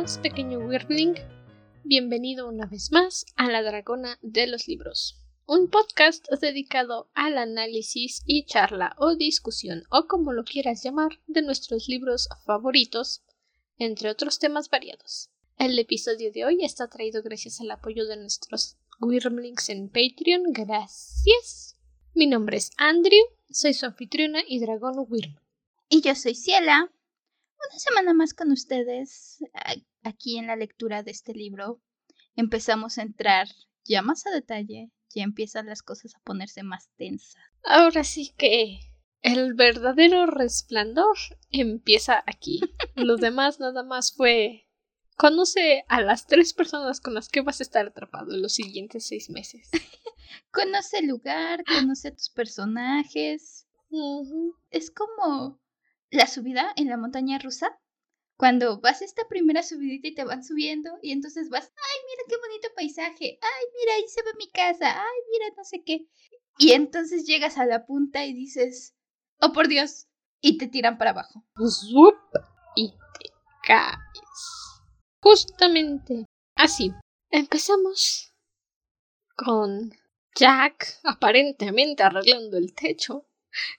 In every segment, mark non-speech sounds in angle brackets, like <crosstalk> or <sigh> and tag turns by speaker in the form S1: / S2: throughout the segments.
S1: pequeño Wyrmling? Bienvenido una vez más a La Dragona de los Libros, un podcast dedicado al análisis y charla o discusión, o como lo quieras llamar, de nuestros libros favoritos, entre otros temas variados. El episodio de hoy está traído gracias al apoyo de nuestros Wyrmlings en Patreon. Gracias. Mi nombre es Andrew, soy su anfitriona y dragón Wyrm.
S2: Y yo soy Ciela. Una semana más con ustedes aquí en la lectura de este libro. Empezamos a entrar ya más a detalle, ya empiezan las cosas a ponerse más tensas.
S1: Ahora sí que el verdadero resplandor empieza aquí. Lo demás nada más fue Conoce a las tres personas con las que vas a estar atrapado en los siguientes seis meses. <laughs>
S2: conoce el lugar, conoce a tus personajes. Es como la subida en la montaña rusa. Cuando vas a esta primera subidita y te van subiendo y entonces vas, ay, mira qué bonito paisaje, ay, mira, ahí se ve mi casa, ay, mira, no sé qué. Y entonces llegas a la punta y dices, oh por Dios, y te tiran para abajo.
S1: y te caes. Justamente así. Empezamos con Jack aparentemente arreglando el techo.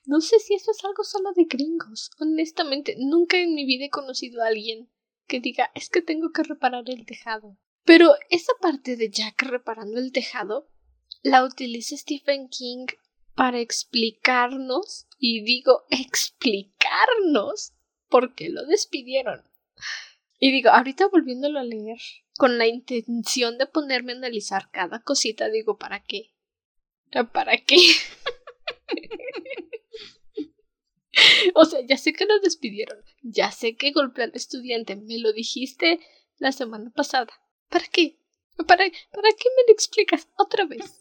S1: No sé si eso es algo solo de gringos. Honestamente, nunca en mi vida he conocido a alguien que diga es que tengo que reparar el tejado. Pero esa parte de Jack reparando el tejado la utiliza Stephen King para explicarnos, y digo explicarnos, por qué lo despidieron. Y digo, ahorita volviéndolo a leer, con la intención de ponerme a analizar cada cosita, digo, ¿para qué? ¿Para qué? <laughs> <laughs> o sea, ya sé que lo despidieron, ya sé que golpeó al estudiante, me lo dijiste la semana pasada. ¿Para qué? ¿Para, ¿Para qué me lo explicas otra vez?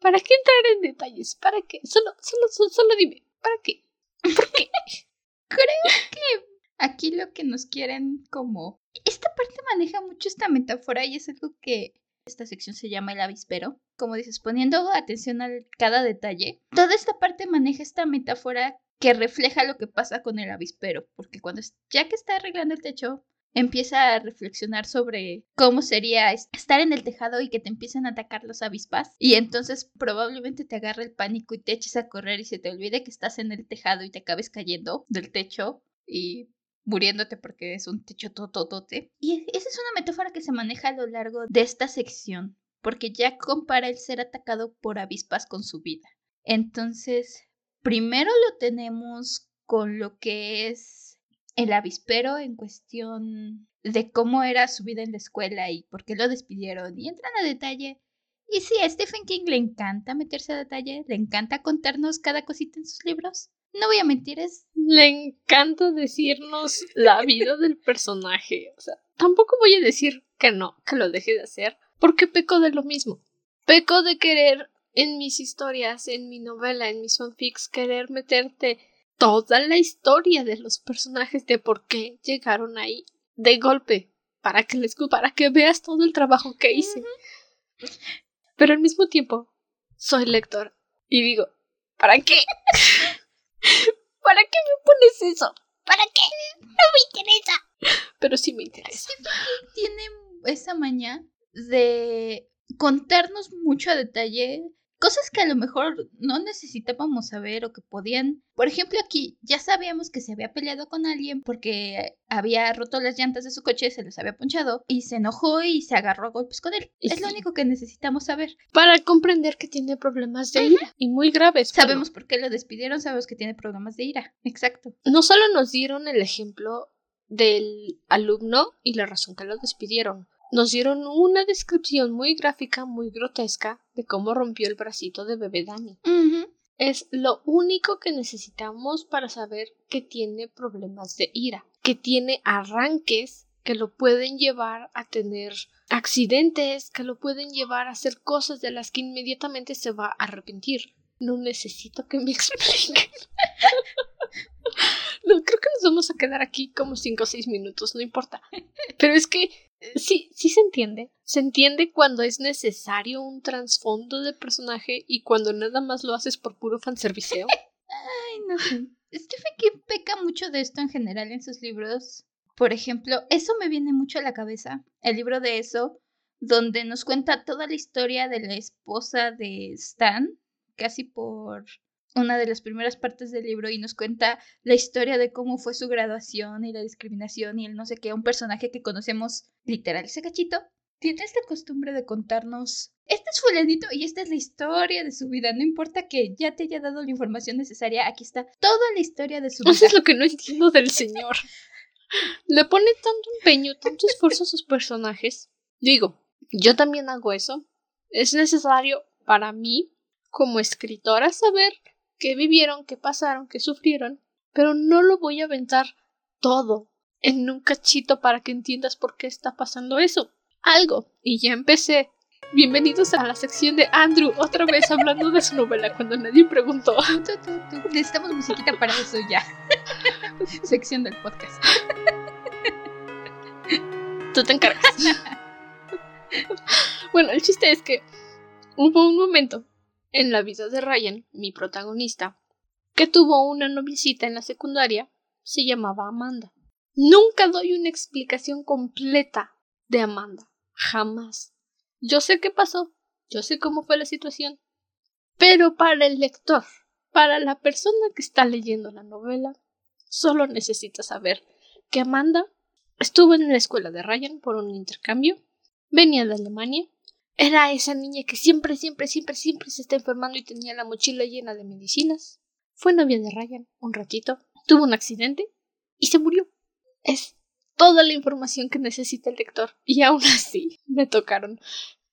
S1: ¿Para qué entrar en detalles? ¿Para qué? Solo, solo, solo, solo dime, ¿para qué? ¿Por qué? <laughs>
S2: Creo que aquí lo que nos quieren como... Esta parte maneja mucho esta metáfora y es algo que esta sección se llama el avispero. Como dices, poniendo atención a cada detalle. Toda esta parte maneja esta metáfora que refleja lo que pasa con el avispero. Porque cuando ya que está arreglando el techo, empieza a reflexionar sobre cómo sería estar en el tejado y que te empiecen a atacar los avispas y entonces probablemente te agarre el pánico y te eches a correr y se te olvide que estás en el tejado y te acabes cayendo del techo y muriéndote porque es un techo tototote. Y esa es una metáfora que se maneja a lo largo de esta sección, porque ya compara el ser atacado por avispas con su vida. Entonces, primero lo tenemos con lo que es el avispero en cuestión de cómo era su vida en la escuela y por qué lo despidieron y entran a detalle. Y sí, a Stephen King le encanta meterse a detalle, le encanta contarnos cada cosita en sus libros. No voy a mentir, es...
S1: Le encanta decirnos la vida del personaje. O sea, tampoco voy a decir que no, que lo deje de hacer, porque peco de lo mismo. Peco de querer en mis historias, en mi novela, en mis fanfics, querer meterte toda la historia de los personajes de por qué llegaron ahí de golpe para que les para que veas todo el trabajo que hice. Pero al mismo tiempo soy lector y digo, ¿para qué? <laughs> ¿Para qué me pones eso? ¿Para qué? No me interesa. Pero sí me interesa.
S2: Tiene esa maña de contarnos mucho a detalle cosas que a lo mejor no necesitábamos saber o que podían. Por ejemplo, aquí ya sabíamos que se había peleado con alguien porque había roto las llantas de su coche, se los había ponchado y se enojó y se agarró a golpes con él. es lo único que necesitamos saber.
S1: Para comprender que tiene problemas de ira y muy graves.
S2: Sabemos por qué lo despidieron, sabemos que tiene problemas de ira. Exacto.
S1: No solo nos dieron el ejemplo del alumno y la razón que lo despidieron nos dieron una descripción muy gráfica, muy grotesca de cómo rompió el bracito de bebé Dani. Es lo único que necesitamos para saber que tiene problemas de ira, que tiene arranques que lo pueden llevar a tener accidentes, que lo pueden llevar a hacer cosas de las que inmediatamente se va a arrepentir. No necesito que me <laughs> expliquen. no, creo que nos vamos a quedar aquí como cinco o seis minutos, no importa. Pero es que sí, sí se entiende. Se entiende cuando es necesario un trasfondo de personaje y cuando nada más lo haces por puro fanserviceo. <laughs>
S2: Ay, no sé. Stephen King peca mucho de esto en general en sus libros. Por ejemplo, eso me viene mucho a la cabeza, el libro de eso, donde nos cuenta toda la historia de la esposa de Stan, casi por una de las primeras partes del libro y nos cuenta la historia de cómo fue su graduación y la discriminación y el no sé qué, un personaje que conocemos literal. Ese cachito tiene esta costumbre de contarnos, este es fulanito y esta es la historia de su vida, no importa que ya te haya dado la información necesaria, aquí está toda la historia de su vida. <laughs>
S1: Eso es lo que no entiendo del señor. <laughs> Le pone tanto empeño, tanto esfuerzo a sus personajes. Digo, yo también hago eso. Es necesario para mí, como escritora, saber qué vivieron, qué pasaron, qué sufrieron, pero no lo voy a aventar todo en un cachito para que entiendas por qué está pasando eso. Algo. Y ya empecé. Bienvenidos a la sección de Andrew, otra vez hablando de su novela cuando nadie preguntó. <laughs>
S2: Necesitamos musiquita para eso ya. <laughs> sección del podcast.
S1: Tú te encargas. bueno, el chiste es que hubo un momento en la vida de Ryan, mi protagonista, que tuvo una noviecita en la secundaria, se llamaba Amanda. Nunca doy una explicación completa de Amanda. Jamás. Yo sé qué pasó, yo sé cómo fue la situación. Pero para el lector, para la persona que está leyendo la novela, solo necesita saber que Amanda estuvo en la escuela de Ryan por un intercambio, venía de Alemania, era esa niña que siempre, siempre, siempre, siempre se está enfermando y tenía la mochila llena de medicinas. Fue novia de Ryan un ratito, tuvo un accidente y se murió. Es toda la información que necesita el lector. Y aún así me tocaron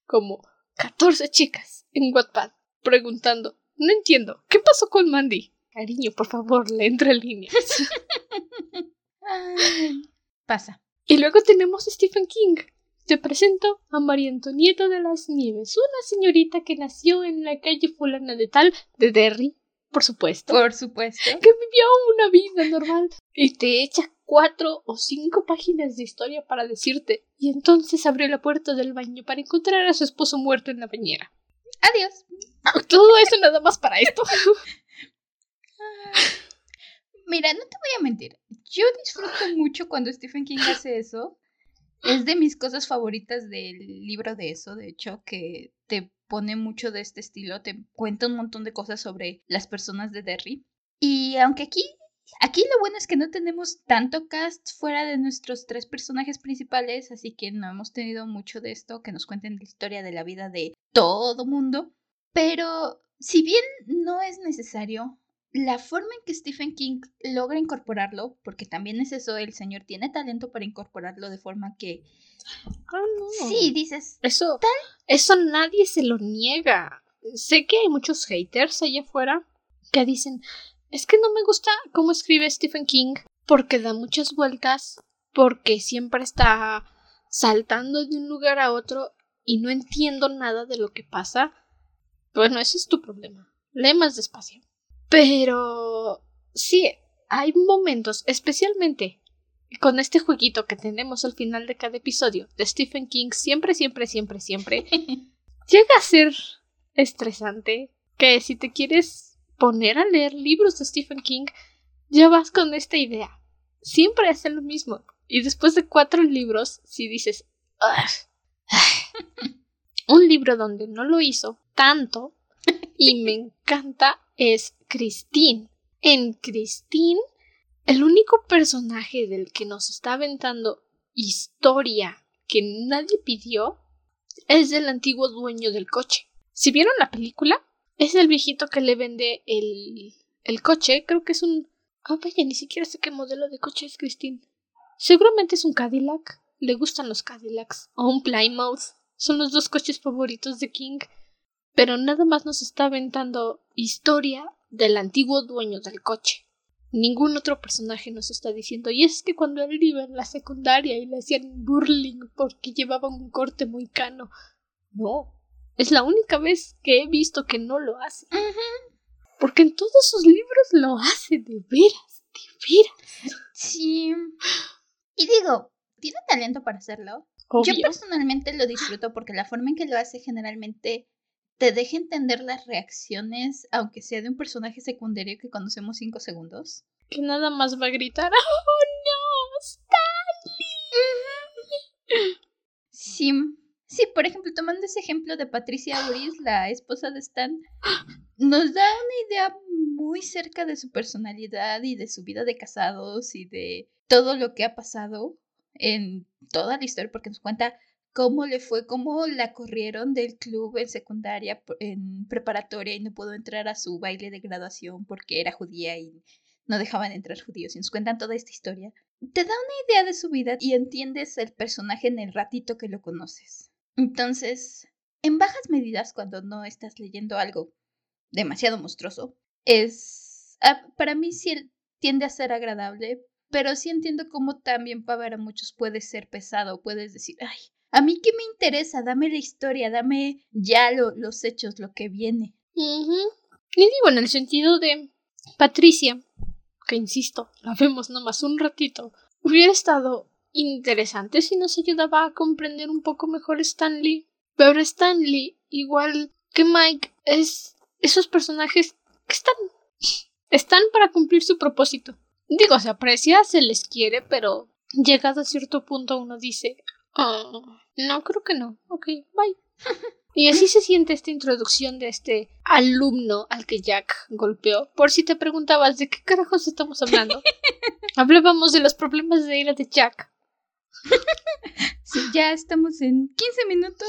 S1: como 14 chicas en Wattpad preguntando, no entiendo, ¿qué pasó con Mandy? Cariño, por favor, le entre líneas. <laughs>
S2: Pasa.
S1: Y luego tenemos a Stephen King, te presento a María Antonieta de las Nieves, una señorita que nació en la calle fulana de tal de Derry, por supuesto.
S2: Por supuesto.
S1: Que vivió una vida normal y te echa cuatro o cinco páginas de historia para decirte y entonces abrió la puerta del baño para encontrar a su esposo muerto en la bañera.
S2: Adiós.
S1: Todo eso nada más para esto. <laughs>
S2: Mira, no te voy a mentir. Yo disfruto mucho cuando Stephen King hace eso es de mis cosas favoritas del libro de eso, de hecho, que te pone mucho de este estilo, te cuenta un montón de cosas sobre las personas de Derry. Y aunque aquí, aquí lo bueno es que no tenemos tanto cast fuera de nuestros tres personajes principales, así que no hemos tenido mucho de esto, que nos cuenten la historia de la vida de todo mundo. Pero si bien no es necesario, la forma en que Stephen King logra incorporarlo, porque también es eso, el señor tiene talento para incorporarlo de forma que...
S1: Ah, no.
S2: Sí, dices...
S1: Eso, eso nadie se lo niega. Sé que hay muchos haters allá afuera que dicen, es que no me gusta cómo escribe Stephen King porque da muchas vueltas, porque siempre está saltando de un lugar a otro y no entiendo nada de lo que pasa. Bueno, ese es tu problema. Lee más despacio. Pero sí, hay momentos, especialmente con este jueguito que tenemos al final de cada episodio de Stephen King, siempre, siempre, siempre, siempre, <laughs> llega a ser estresante que si te quieres poner a leer libros de Stephen King, ya vas con esta idea. Siempre hace lo mismo. Y después de cuatro libros, si dices, <laughs> un libro donde no lo hizo tanto y me encanta es Christine. En Christine, el único personaje del que nos está aventando historia que nadie pidió es del antiguo dueño del coche. Si vieron la película, es el viejito que le vende el, el coche. Creo que es un... Ah, vaya, ni siquiera sé qué modelo de coche es Christine. Seguramente es un Cadillac. Le gustan los Cadillacs. O un Plymouth. Son los dos coches favoritos de King. Pero nada más nos está aventando historia del antiguo dueño del coche. Ningún otro personaje nos está diciendo, y es que cuando él iba en la secundaria y le hacían burling porque llevaba un corte muy cano. No, es la única vez que he visto que no lo hace. Porque en todos sus libros lo hace de veras, de veras.
S2: Sí. Y digo, tiene talento para hacerlo. Yo personalmente lo disfruto porque la forma en que lo hace generalmente te deja entender las reacciones, aunque sea de un personaje secundario que conocemos cinco segundos.
S1: Que nada más va a gritar, ¡Oh no! ¡Stanley!
S2: Sí, sí, por ejemplo, tomando ese ejemplo de Patricia Auris, la esposa de Stan, nos da una idea muy cerca de su personalidad y de su vida de casados y de todo lo que ha pasado en toda la historia, porque nos cuenta cómo le fue, cómo la corrieron del club en secundaria, en preparatoria y no pudo entrar a su baile de graduación porque era judía y no dejaban entrar judíos. Y nos cuentan toda esta historia. Te da una idea de su vida y entiendes el personaje en el ratito que lo conoces. Entonces, en bajas medidas, cuando no estás leyendo algo demasiado monstruoso, es... Ah, para mí sí tiende a ser agradable, pero sí entiendo cómo también para muchos puede ser pesado. Puedes decir, ay, a mí qué me interesa, dame la historia, dame ya los hechos, lo que viene.
S1: Y digo, en el sentido de Patricia, que insisto, la vemos nomás un ratito, hubiera estado interesante si nos ayudaba a comprender un poco mejor Stanley. Pero Stanley, igual que Mike, es esos personajes que están. están para cumplir su propósito. Digo, se aprecia, se les quiere, pero llegado a cierto punto uno dice, Oh, no, creo que no. Ok, bye. <laughs> Y así se siente esta introducción de este alumno al que Jack golpeó. Por si te preguntabas de qué carajos estamos hablando. <laughs> Hablábamos de los problemas de ira de Jack. <laughs>
S2: Sí, ya estamos en 15 minutos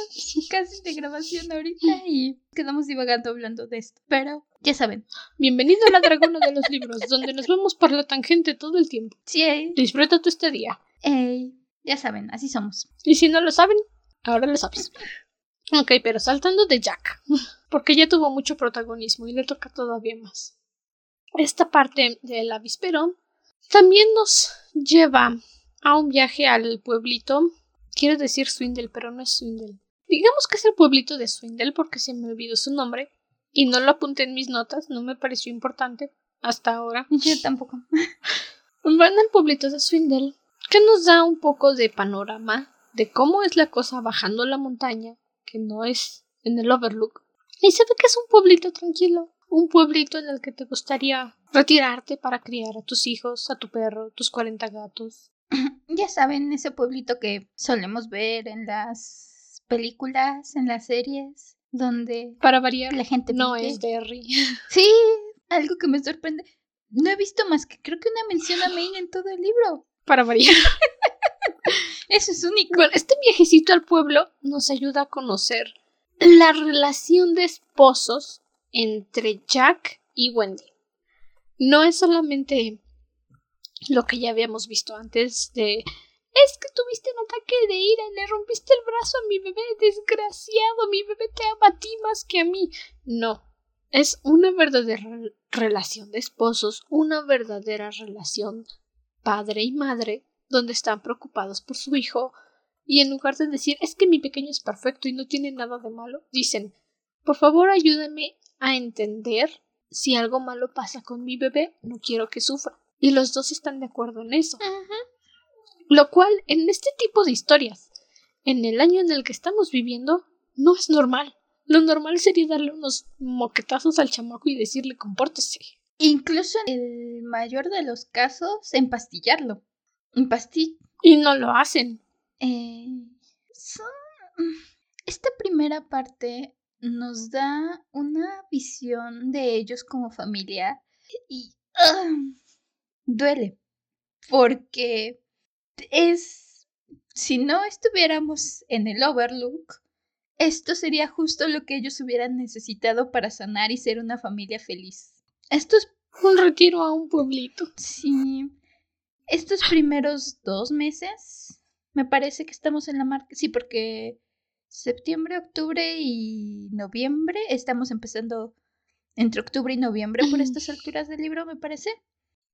S2: casi de grabación ahorita y quedamos divagando hablando de esto. Pero ya saben.
S1: Bienvenido a la Dragona de los Libros, donde nos vamos por la tangente todo el tiempo.
S2: Sí. Eh.
S1: Disfruta tu estadía.
S2: Ey. Ya saben, así somos.
S1: Y si no lo saben, ahora lo sabes. <laughs> Ok, pero saltando de Jack, <laughs> porque ya tuvo mucho protagonismo y le toca todavía más. Esta parte del avispero también nos lleva a un viaje al pueblito. Quiero decir Swindle, pero no es Swindle. Digamos que es el pueblito de Swindle porque se me olvidó su nombre y no lo apunté en mis notas, no me pareció importante hasta ahora.
S2: Yo tampoco. <laughs>
S1: Van al pueblito de Swindle que nos da un poco de panorama de cómo es la cosa bajando la montaña, que no es en el Overlook. Y se ve que es un pueblito tranquilo, un pueblito en el que te gustaría retirarte para criar a tus hijos, a tu perro, tus 40 gatos. <clears throat>
S2: Ya saben, ese pueblito que solemos ver en las películas, en las series, donde
S1: para variar
S2: la gente
S1: no es Derry. <laughs>
S2: Sí, algo que me sorprende. No he visto más que creo que una mención a Maine en todo el libro
S1: para variar. <laughs>
S2: Eso es único.
S1: Bueno, este viajecito al pueblo nos ayuda a conocer la relación de esposos entre Jack y Wendy. No es solamente lo que ya habíamos visto antes de es que tuviste un ataque de ira y le rompiste el brazo a mi bebé, desgraciado, mi bebé te ama a ti más que a mí. No, es una verdadera relación de esposos, una verdadera relación padre y madre, donde están preocupados por su hijo, y en lugar de decir es que mi pequeño es perfecto y no tiene nada de malo, dicen por favor ayúdame a entender si algo malo pasa con mi bebé, no quiero que sufra. Y los dos están de acuerdo en eso. Lo cual, en este tipo de historias, en el año en el que estamos viviendo, no es normal. Lo normal sería darle unos moquetazos al chamaco y decirle compórtese.
S2: Incluso en el mayor de los casos, empastillarlo. Empastil.
S1: Y no lo hacen.
S2: Eh, esta primera parte nos da una visión de ellos como familia y ah, duele porque es si no estuviéramos en el Overlook esto sería justo lo que ellos hubieran necesitado para sanar y ser una familia feliz esto es
S1: un retiro a un pueblito.
S2: Sí. Estos primeros dos meses, me parece que estamos en la marca. Sí, porque septiembre, octubre y noviembre, estamos empezando entre octubre y noviembre por estas alturas del libro, me parece.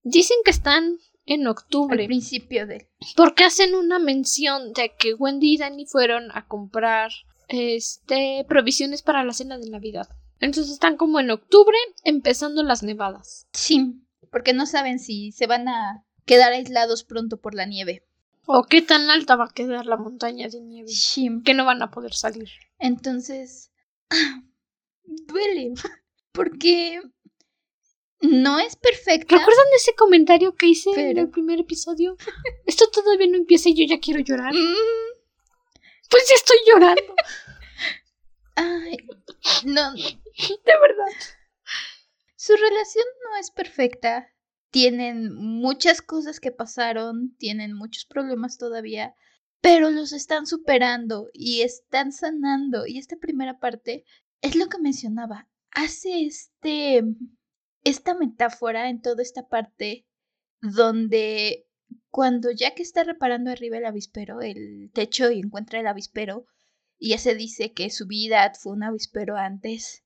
S1: Dicen que están en octubre.
S2: Al principio de.
S1: Porque hacen una mención de que Wendy y Danny fueron a comprar este provisiones para la cena de Navidad. Entonces están como en octubre empezando las nevadas.
S2: Sí, porque no saben si se van a quedar aislados pronto por la nieve.
S1: O qué tan alta va a quedar la montaña de nieve.
S2: Sí.
S1: Que no van a poder salir.
S2: Entonces, duele. Porque no es perfecta.
S1: ¿Recuerdan ese comentario que hice en el primer episodio? <laughs> Esto todavía no empieza y yo ya quiero llorar. Mm. Pues ya estoy llorando.
S2: Ay, no, <laughs>
S1: De verdad.
S2: su relación no es perfecta. Tienen muchas cosas que pasaron, tienen muchos problemas todavía, pero los están superando y están sanando. Y esta primera parte es lo que mencionaba. Hace este esta metáfora en toda esta parte donde cuando Jack está reparando arriba el avispero, el techo y encuentra el avispero, y ya se dice que su vida fue un avispero antes.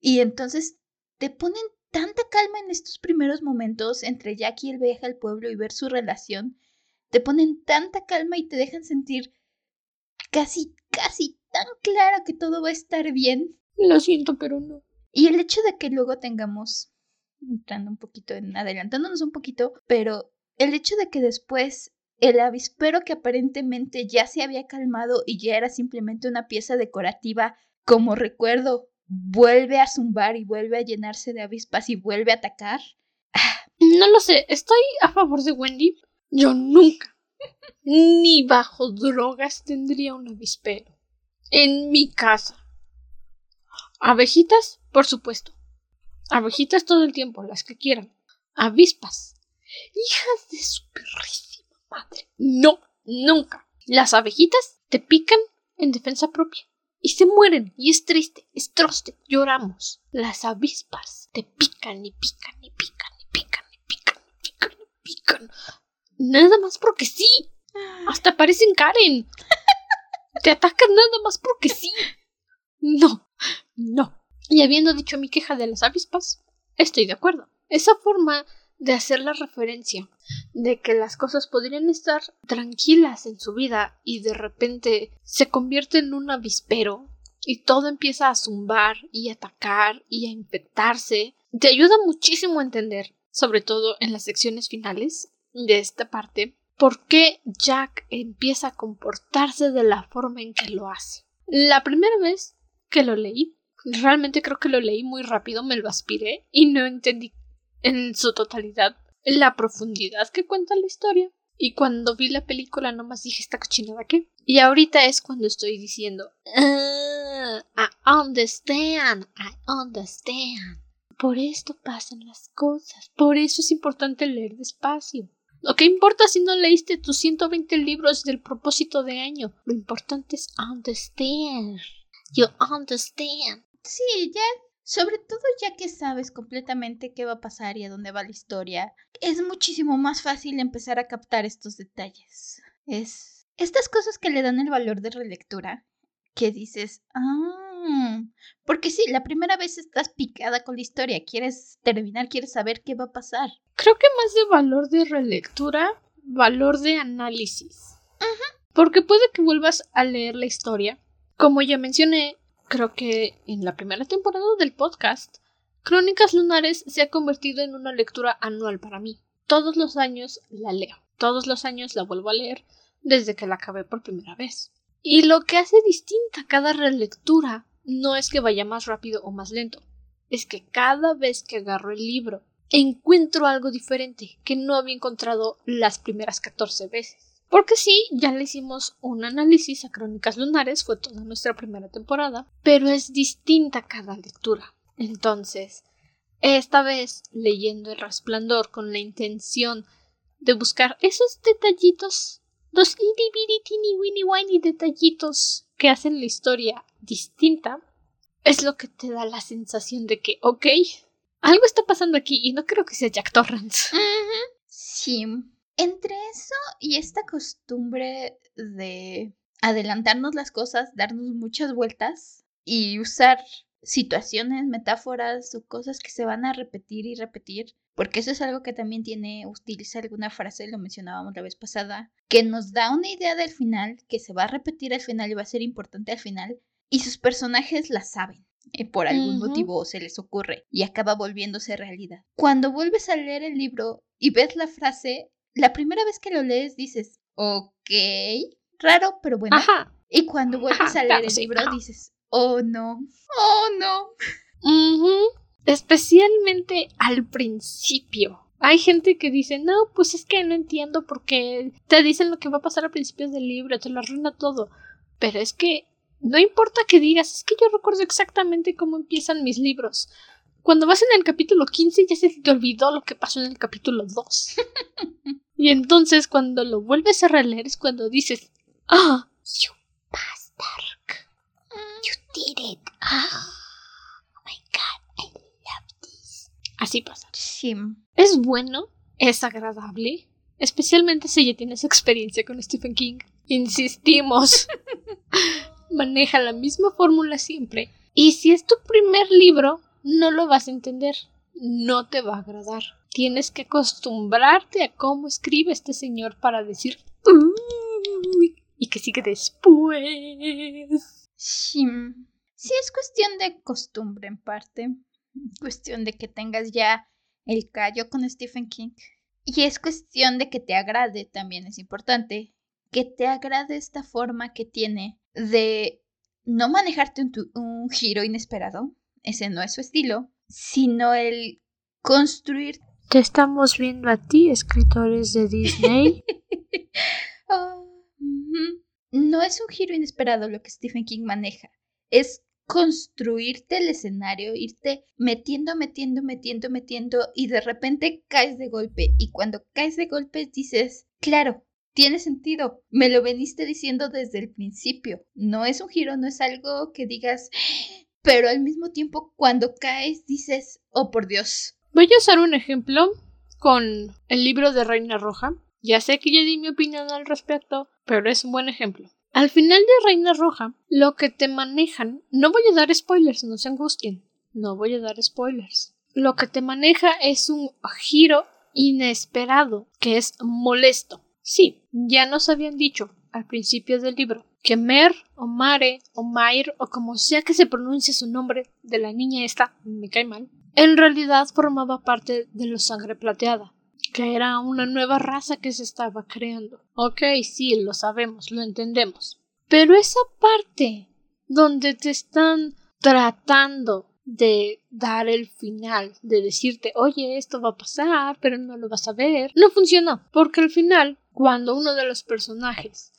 S2: Y entonces te ponen tanta calma en estos primeros momentos entre Jack y el viaje al pueblo y ver su relación. Te ponen tanta calma y te dejan sentir casi, casi tan claro que todo va a estar bien.
S1: Lo siento, pero no.
S2: Y el hecho de que luego tengamos, entrando un poquito en, adelantándonos un poquito, pero el hecho de que después el avispero que aparentemente ya se había calmado y ya era simplemente una pieza decorativa como recuerdo, vuelve a zumbar y vuelve a llenarse de avispas y vuelve a atacar.
S1: No lo sé, estoy a favor de Wendy. Yo nunca, ni bajo drogas, tendría un avispero. En mi casa. Abejitas, por supuesto. Abejitas todo el tiempo, las que quieran. Avispas. Hijas de su perrísima madre. No, nunca. Las abejitas te pican en defensa propia. Y se mueren, y es triste, es troste, lloramos. Las avispas te pican y pican y pican y pican y pican y pican y pican. Nada más porque sí. Hasta parecen Karen. <laughs> Te atacan nada más porque sí. No, no. Y habiendo dicho mi queja de las avispas, estoy de acuerdo. Esa forma de hacer la referencia de que las cosas podrían estar tranquilas en su vida y de repente se convierte en un avispero y todo empieza a zumbar y atacar y a infectarse, te ayuda muchísimo a entender, sobre todo en las secciones finales de esta parte, por qué Jack empieza a comportarse de la forma en que lo hace. La primera vez que lo leí, realmente creo que lo leí muy rápido, me lo aspiré y no entendí en su totalidad la profundidad que cuenta la historia. Y cuando vi la película nomás dije esta cochinada qué. Y ahorita es cuando estoy diciendo "Ah, I understand, I understand. Por esto pasan las cosas. Por eso es importante leer despacio. Lo que importa si no leíste tus 120 libros del propósito de año. Lo importante es understand. You understand.
S2: Sí, ya, sobre todo ya que sabes completamente qué va a pasar y a dónde va la historia, es muchísimo más fácil empezar a captar estos detalles. Es estas cosas que le dan el valor de relectura, que dices, ah, porque sí, la primera vez estás picada con la historia, quieres terminar, quieres saber qué va a pasar.
S1: Creo que más de valor de relectura, valor de análisis. Porque puede que vuelvas a leer la historia. Como ya mencioné, creo que en la primera temporada del podcast, Crónicas Lunares se ha convertido en una lectura anual para mí. Todos los años la leo. Todos los años la vuelvo a leer desde que la acabé por primera vez. Y lo que hace distinta cada relectura no es que vaya más rápido o más lento, es que cada vez que agarro el libro encuentro algo diferente que no había encontrado las primeras 14 veces. Porque sí, ya le hicimos un análisis a Crónicas Lunares, fue toda nuestra primera temporada, pero es distinta cada lectura. Entonces, esta vez leyendo El Resplandor con la intención de buscar esos detallitos, los itty weeny whiny detallitos que hacen la historia distinta, es lo que te da la sensación de que, ok, algo está pasando aquí y no creo que sea Jack Torrance.
S2: Sí. Entre eso y esta costumbre de adelantarnos las cosas, darnos muchas vueltas y usar situaciones, metáforas o cosas que se van a repetir y repetir, porque eso es algo que también tiene, utiliza alguna frase, lo mencionábamos la vez pasada, que nos da una idea del final, que se va a repetir al final y va a ser importante al final, y sus personajes la saben. eh, por algún
S1: Ujú.
S2: motivo se les ocurre y acaba volviéndose realidad. Cuando vuelves a leer el libro y ves la frase, la primera vez que lo lees dices, ok, raro, pero bueno.
S1: Ajá.
S2: Y cuando vuelves
S1: Ajá,
S2: a leer
S1: claro,
S2: el
S1: sí,
S2: libro dices, oh no, oh no.
S1: Ujú. Especialmente al principio. Hay gente que dice, no, pues es que no entiendo por qué te dicen lo que va a pasar al principio del libro, te lo arruina todo. pero es que no importa que digas, es que yo recuerdo exactamente cómo empiezan mis libros. Cuando vas en el capítulo 15 ya se te olvidó lo que pasó en el capítulo 2. <laughs> y entonces cuando lo vuelves a releer es cuando dices, ah, you bastard. You did it. Ah, oh my god, I love this. Así pasa.
S2: Sí.
S1: Es bueno, es agradable, especialmente si ya tienes experiencia con Stephen King. Insistimos. <laughs> Maneja la misma fórmula siempre. Y si es tu primer libro, no lo vas a entender. No te va a agradar. Tienes que acostumbrarte a cómo escribe este señor para decir y que sigue después.
S2: Sí. Sí, es cuestión de costumbre en parte. Cuestión de que tengas ya el callo con Stephen King. Y es cuestión de que te agrade también, es importante. Que te agrade esta forma que tiene de no manejarte un giro inesperado. Ese no es su estilo. Sino el construir
S1: Te estamos viendo a ti, escritores de Disney. <laughs>
S2: Oh. No es un giro inesperado lo que Stephen King maneja. Es construirte el escenario, irte metiendo, metiendo, metiendo, metiendo y de repente caes de golpe. Y cuando caes de golpe dices, claro, tiene sentido. Me lo veniste diciendo desde el principio. No es un giro, no es algo que digas, pero al mismo tiempo cuando caes dices, oh por Dios.
S1: Voy a usar un ejemplo con el libro de Reina Roja. Ya sé que ya di mi opinión al respecto, pero es un buen ejemplo. Al final de Reina Roja, lo que te manejan, no voy a dar spoilers, no se angustien, no voy a dar spoilers. Lo que te maneja es un giro inesperado que es molesto. Sí, ya nos habían dicho al principio del libro que Mer o Mare o Mair o como sea que se pronuncie su nombre de la niña esta, me cae mal, en realidad formaba parte de los sangre plateada, que era una nueva raza que se estaba creando. Ok, sí, lo sabemos, lo entendemos. Pero esa parte donde te están tratando de dar el final, de decirte, oye, esto va a pasar, pero no lo vas a ver, no funcionó, porque al final, cuando uno de los personajes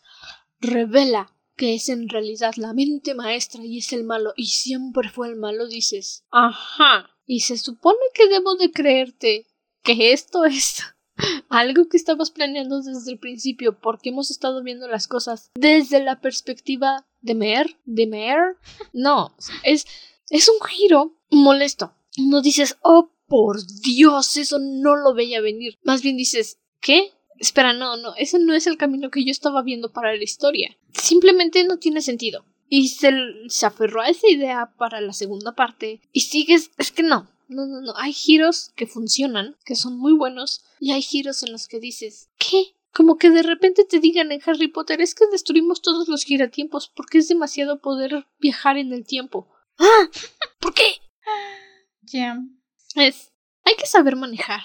S1: revela que es en realidad la mente maestra y es el malo y siempre fue el malo, dices, ajá, y se supone que debo de creerte que esto es <laughs> algo que estabas planeando desde el principio porque hemos estado viendo las cosas desde la perspectiva de Mer, de Mer. <laughs> No, es, es un giro molesto. No dices, oh, por Dios, eso no lo veía venir. Más bien dices, ¿qué? Espera, no, no, ese no es el camino que yo estaba viendo para la historia. Simplemente no tiene sentido. Y se, se aferró a esa idea para la segunda parte. Y sigues, es que no, no, no, no. Hay giros que funcionan, que son muy buenos, y hay giros en los que dices, ¿qué? Como que de repente te digan en Harry Potter es que destruimos todos los giratiempos porque es demasiado poder viajar en el tiempo. ¡Ah! <laughs> ¿Por qué?
S2: Ya.
S1: Es. Hay que saber manejar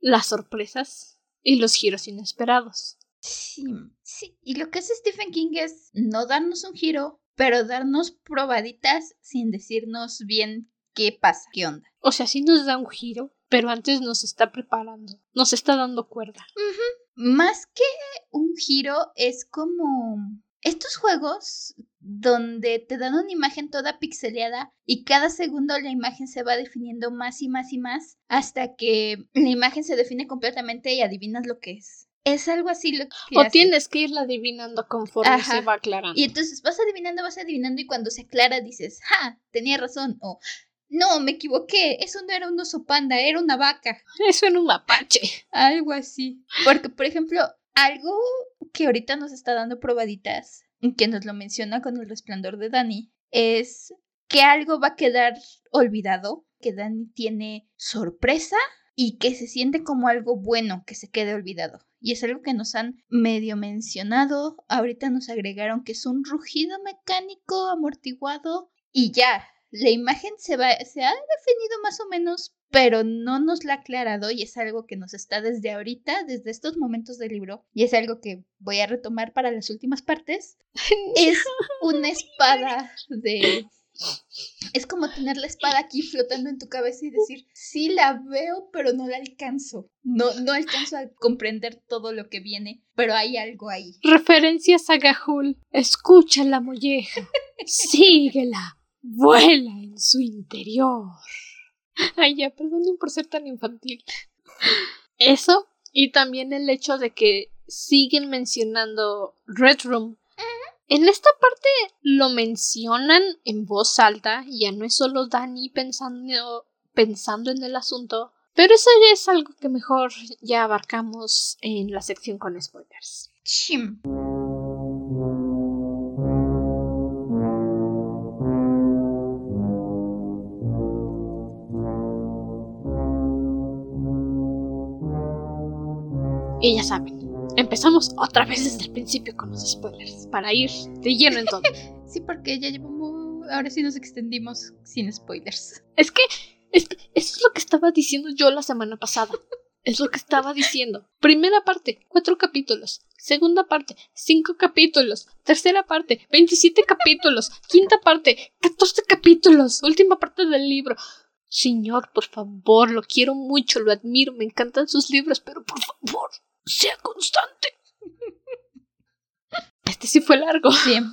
S1: las sorpresas y los giros inesperados.
S2: Sí, sí. Y lo que hace Stephen King es no darnos un giro, pero darnos probaditas sin decirnos bien qué pasa, qué onda.
S1: O sea, sí nos da un giro, pero antes nos está preparando, nos está dando cuerda.
S2: Más que un giro, es como estos juegos donde te dan una imagen toda pixeleada y cada segundo la imagen se va definiendo más y más y más hasta que la imagen se define completamente y adivinas lo que es. Es algo así lo que
S1: O
S2: hace.
S1: tienes que irla adivinando conforme
S2: Ajá.
S1: se va aclarando.
S2: Y entonces vas adivinando, vas adivinando y cuando se aclara dices, ¡ja! Tenía razón. O, no, me equivoqué. Eso no era un oso panda, era una vaca.
S1: Eso en un mapache.
S2: Algo así. Porque, por ejemplo, algo que ahorita nos está dando probaditas, que nos lo menciona con el resplandor de Dani, es que algo va a quedar olvidado, que Dani tiene sorpresa y que se siente como algo bueno que se quede olvidado. Y es algo que nos han medio mencionado. Ahorita nos agregaron que es un rugido mecánico amortiguado y ya. La imagen se, va, se ha definido más o menos, pero no nos la ha aclarado y es algo que nos está desde ahorita, desde estos momentos del libro, y es algo que voy a retomar para las últimas partes. <laughs> Es una espada de Es como tener la espada aquí flotando en tu cabeza y decir, sí la veo, pero no la alcanzo. No, no alcanzo a comprender todo lo que viene, pero hay algo ahí.
S1: Referencias a Gahul. Escucha la molleja. <laughs> Síguela. Vuela en su interior. <laughs> Ay, ya, perdonen por ser tan infantil. Eso, y también el hecho de que siguen mencionando Red Room en esta parte lo mencionan en voz alta, ya no es solo Dani pensando, pensando en el asunto, pero eso ya es algo que mejor ya abarcamos en la sección con spoilers.
S2: Chim.
S1: Saben, empezamos otra vez desde el principio con los spoilers, para ir de lleno en todo. <laughs>
S2: sí, porque ya llevamos. Ahora sí nos extendimos sin spoilers.
S1: Es que, es eso es lo que estaba diciendo yo la semana pasada. Es lo que estaba diciendo. Primera parte, cuatro capítulos. Segunda parte, cinco capítulos. Tercera parte, veintisiete capítulos. Quinta parte, catorce capítulos. Última parte del libro. Señor, por favor, lo quiero mucho, lo admiro, me encantan sus libros, pero por favor, sea constante. Este sí fue largo.
S2: Bien.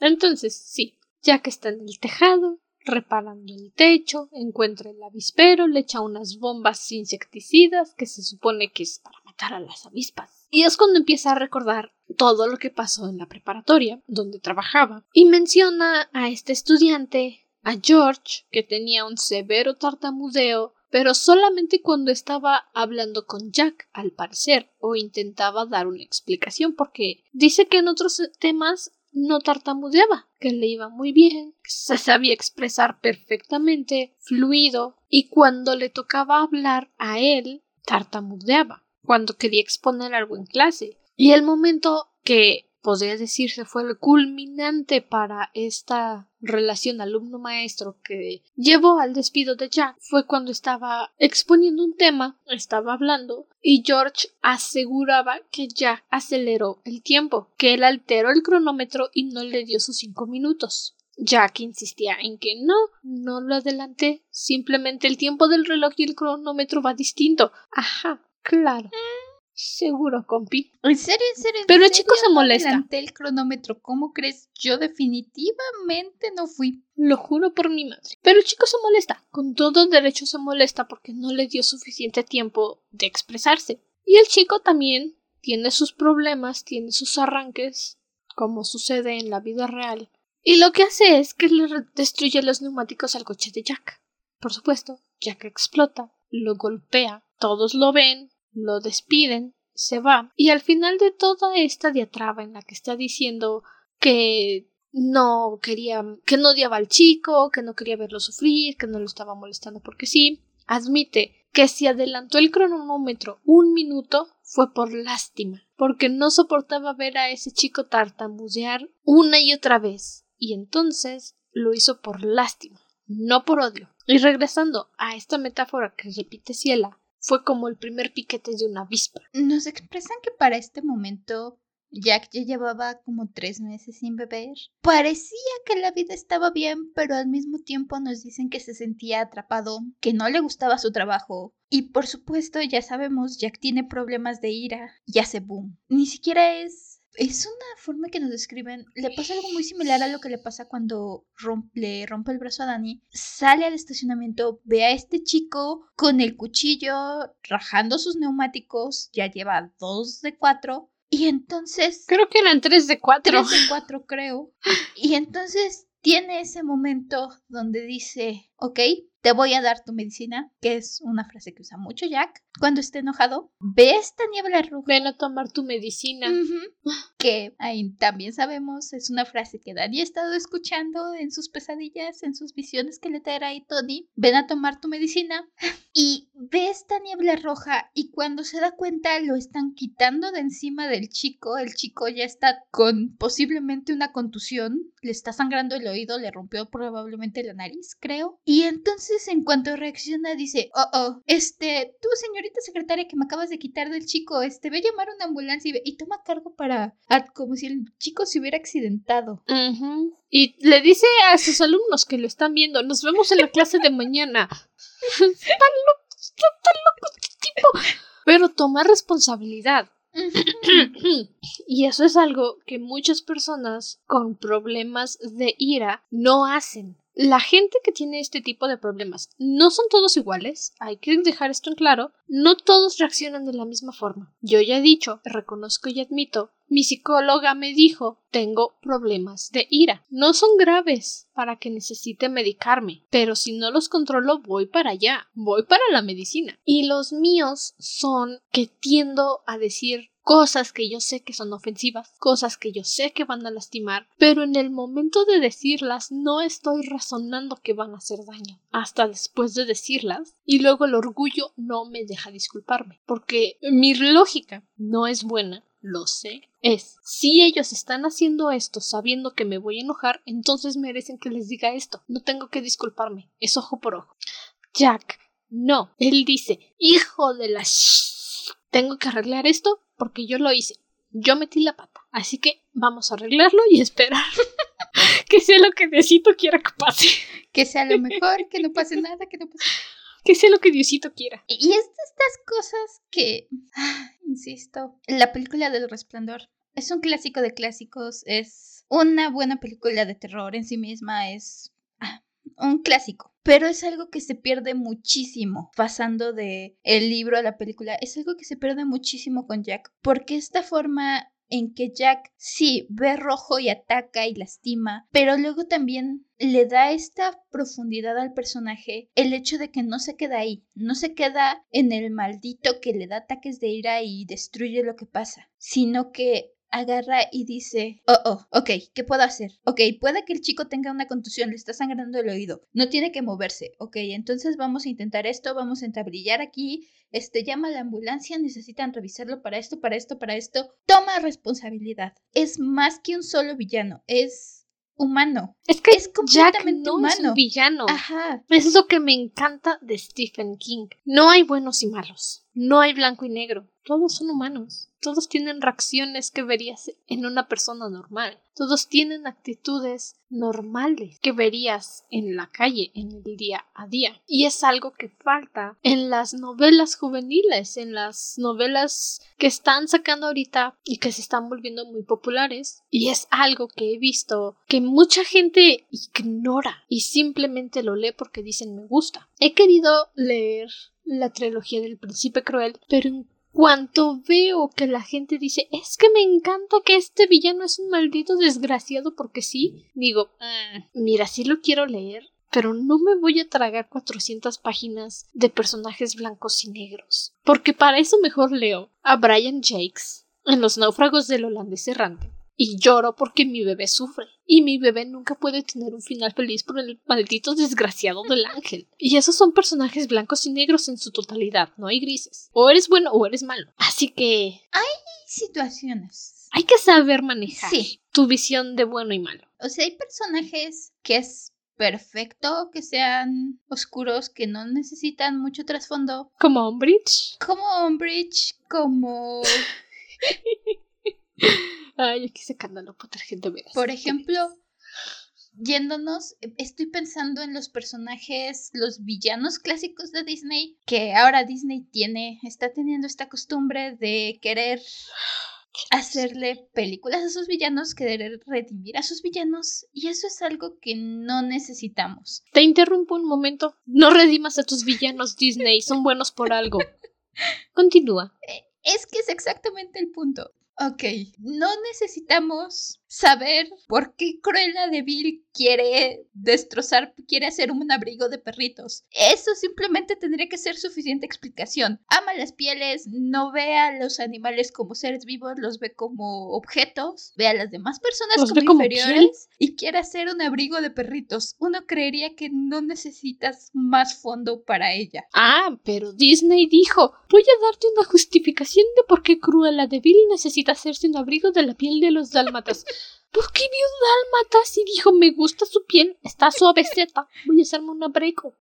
S1: Entonces, sí, ya que está en el tejado, reparando el techo, encuentra el avispero, le echa unas bombas insecticidas que se supone que es para matar a las avispas. Y es cuando empieza a recordar todo lo que pasó en la preparatoria, donde trabajaba, y menciona a este estudiante, a George, que tenía un severo tartamudeo pero solamente cuando estaba hablando con Jack, al parecer, o intentaba dar una explicación, porque dice que en otros temas no tartamudeaba, que le iba muy bien, se sabía expresar perfectamente, fluido, y cuando le tocaba hablar a él, tartamudeaba, cuando quería exponer algo en clase. Y el momento que podría decirse fue el culminante para esta relación alumno-maestro que llevó al despido de Jack fue cuando estaba exponiendo un tema, estaba hablando, y George aseguraba que Jack aceleró el tiempo, que él alteró el cronómetro y no le dio sus cinco minutos. Jack insistía en que no, no lo adelanté, simplemente el tiempo del reloj y el cronómetro va distinto. Ajá, claro. Seguro, compi.
S2: ¿En serio, en serio?
S1: Pero el chico se molesta.
S2: El cronómetro, ¿cómo crees? Yo definitivamente no fui.
S1: Lo juro por mi madre. Pero el chico se molesta. Con todo derecho se molesta porque no le dio suficiente tiempo de expresarse. Y el chico también tiene sus problemas, tiene sus arranques, como sucede en la vida real. Y lo que hace es que le destruye los neumáticos al coche de Jack. Por supuesto, Jack explota, lo golpea, todos lo ven, lo despiden, se va, y al final de toda esta diatraba en la que está diciendo que no quería, que no odiaba al chico, que no quería verlo sufrir, que no lo estaba molestando porque sí, admite que si adelantó el cronómetro un minuto fue por lástima, porque no soportaba ver a ese chico tartamudear una y otra vez, y entonces lo hizo por lástima, no por odio. Y regresando a esta metáfora que repite Ciela, fue como el primer piquete de una avispa.
S2: Nos expresan que para este momento Jack ya llevaba como tres meses sin beber. Parecía que la vida estaba bien, pero al mismo tiempo nos dicen que se sentía atrapado, que no le gustaba su trabajo. Y por supuesto, ya sabemos, Jack tiene problemas de ira y hace boom. Ni siquiera es es una forma que nos describen. Le pasa algo muy similar a lo que le pasa cuando le rompe el brazo a Dani. Sale al estacionamiento, ve a este chico con el cuchillo rajando sus neumáticos. Ya lleva dos de cuatro. Y entonces.
S1: Creo que eran tres de cuatro.
S2: Tres de cuatro, creo. Y entonces tiene ese momento donde dice: Ok, te voy a dar tu medicina, que es una frase que usa mucho Jack. Cuando esté enojado, ve esta niebla roja.
S1: Ven a tomar tu medicina.
S2: Que ahí también sabemos, es una frase que Dani ha estado escuchando en sus pesadillas, en sus visiones que le traerá ahí Tony. Ven a tomar tu medicina. Y ve esta niebla roja y cuando se da cuenta lo están quitando de encima del chico. El chico ya está con posiblemente una contusión. Le está sangrando el oído, le rompió probablemente la nariz, creo. Y entonces en cuanto reacciona dice, oh, oh, este, tú señorita secretaria que me acabas de quitar del chico, este, ve a llamar a una ambulancia y, ve- y toma cargo para, a- como si el chico se hubiera accidentado.
S1: Y le dice a sus alumnos que lo están viendo, nos vemos en la clase de mañana. <laughs> está loco, está loco este tipo. Pero toma responsabilidad. <clears throat> y eso es algo que muchas personas con problemas de ira no hacen. La gente que tiene este tipo de problemas no son todos iguales, hay que dejar esto en claro, no todos reaccionan de la misma forma. Yo ya he dicho, reconozco y admito, mi psicóloga me dijo, tengo problemas de ira. No son graves para que necesite medicarme, pero si no los controlo voy para allá, voy para la medicina. Y los míos son que tiendo a decir cosas que yo sé que son ofensivas, cosas que yo sé que van a lastimar, pero en el momento de decirlas no estoy razonando que van a hacer daño, hasta después de decirlas, y luego el orgullo no me deja disculparme, porque mi lógica no es buena, lo sé, es si ellos están haciendo esto sabiendo que me voy a enojar, entonces merecen que les diga esto, no tengo que disculparme, es ojo por ojo. Jack, no, él dice, hijo de la sh tengo que arreglar esto porque yo lo hice. Yo metí la pata. Así que vamos a arreglarlo y esperar <laughs> que sea lo que Diosito quiera que pase.
S2: Que sea lo mejor, que no pase <laughs> nada, que no pase
S1: Que sea lo que Diosito quiera.
S2: Y es de estas cosas que, ah, insisto, la película del resplandor es un clásico de clásicos, es una buena película de terror en sí misma, es ah, un clásico. Pero es algo que se pierde muchísimo pasando de el libro a la película. Es algo que se pierde muchísimo con Jack. Porque esta forma en que Jack sí ve rojo y ataca y lastima, pero luego también le da esta profundidad al personaje el hecho de que no se queda ahí, no se queda en el maldito que le da ataques de ira y destruye lo que pasa, sino que agarra y dice, oh, oh, ok, ¿qué puedo hacer? Ok, puede que el chico tenga una contusión, le está sangrando el oído, no tiene que moverse, ok, entonces vamos a intentar esto, vamos a entablillar aquí, este, llama a la ambulancia, necesitan revisarlo para esto, para esto, para esto, toma responsabilidad, es más que un solo villano, es humano,
S1: Es que
S2: es
S1: Jack
S2: completamente
S1: es
S2: humano.
S1: un villano.
S2: Ajá,
S1: Eso es lo que me encanta de Stephen King. No hay buenos y malos. No hay blanco y negro. Todos son humanos. Todos tienen reacciones que verías en una persona normal. Todos tienen actitudes normales que verías en la calle, en el día a día. Y es algo que falta en las novelas juveniles, en las novelas que están sacando ahorita y que se están volviendo muy populares. Y es algo que he visto que mucha gente ignora y simplemente lo lee porque dicen me gusta. He querido leer la trilogía del príncipe cruel, pero cuanto veo que la gente dice es que me encanta que este villano es un maldito desgraciado porque sí, digo, "Mm, mira, sí lo quiero leer, pero no me voy a tragar 400 páginas de personajes blancos y negros, porque para eso mejor leo a Brian Jakes en Los náufragos del holandés errante y lloro porque mi bebé sufre. Y mi bebé nunca puede tener un final feliz por el maldito desgraciado del ángel. Y esos son personajes blancos y negros en su totalidad, no hay grises. O eres bueno o eres malo. Así que
S2: hay situaciones.
S1: hay que saber manejar
S2: Sí.
S1: tu visión de bueno y malo.
S2: O sea, hay personajes que es perfecto que sean oscuros, que no necesitan mucho trasfondo,
S1: Como Umbridge.
S2: como Umbridge, como, <laughs>
S1: Ay, aquí sacándolo Potterhead de veras.
S2: por ejemplo, yéndonos, eh, estoy pensando en los personajes, los villanos clásicos de Disney, que ahora Disney tiene, está teniendo esta costumbre de querer hacerle películas a sus villanos, querer redimir a sus villanos, y eso es algo que no necesitamos.
S1: Te interrumpo un momento. No redimas a tus villanos Disney, son buenos por algo. <laughs> Continúa.
S2: Es que es exactamente el punto. Ok, no necesitamos saber por qué Cruella de Vil quiere destrozar, quiere hacer un abrigo de perritos. Eso simplemente tendría que ser suficiente explicación. Ama las pieles, no ve a los animales como seres vivos, los ve como objetos, ve a las demás personas
S1: ¿Los
S2: como,
S1: ve como
S2: inferiores y quiere hacer un abrigo de perritos. Uno creería que no necesitas más fondo para ella.
S1: Ah, pero Disney dijo, voy a darte una justificación de por qué Cruella de Vil necesita hacerse un abrigo de la piel de los dálmatas. <laughs> ¿Por qué vio dálmatas y dijo, me gusta su piel, está suaveceta, voy a hacerme un abrigo?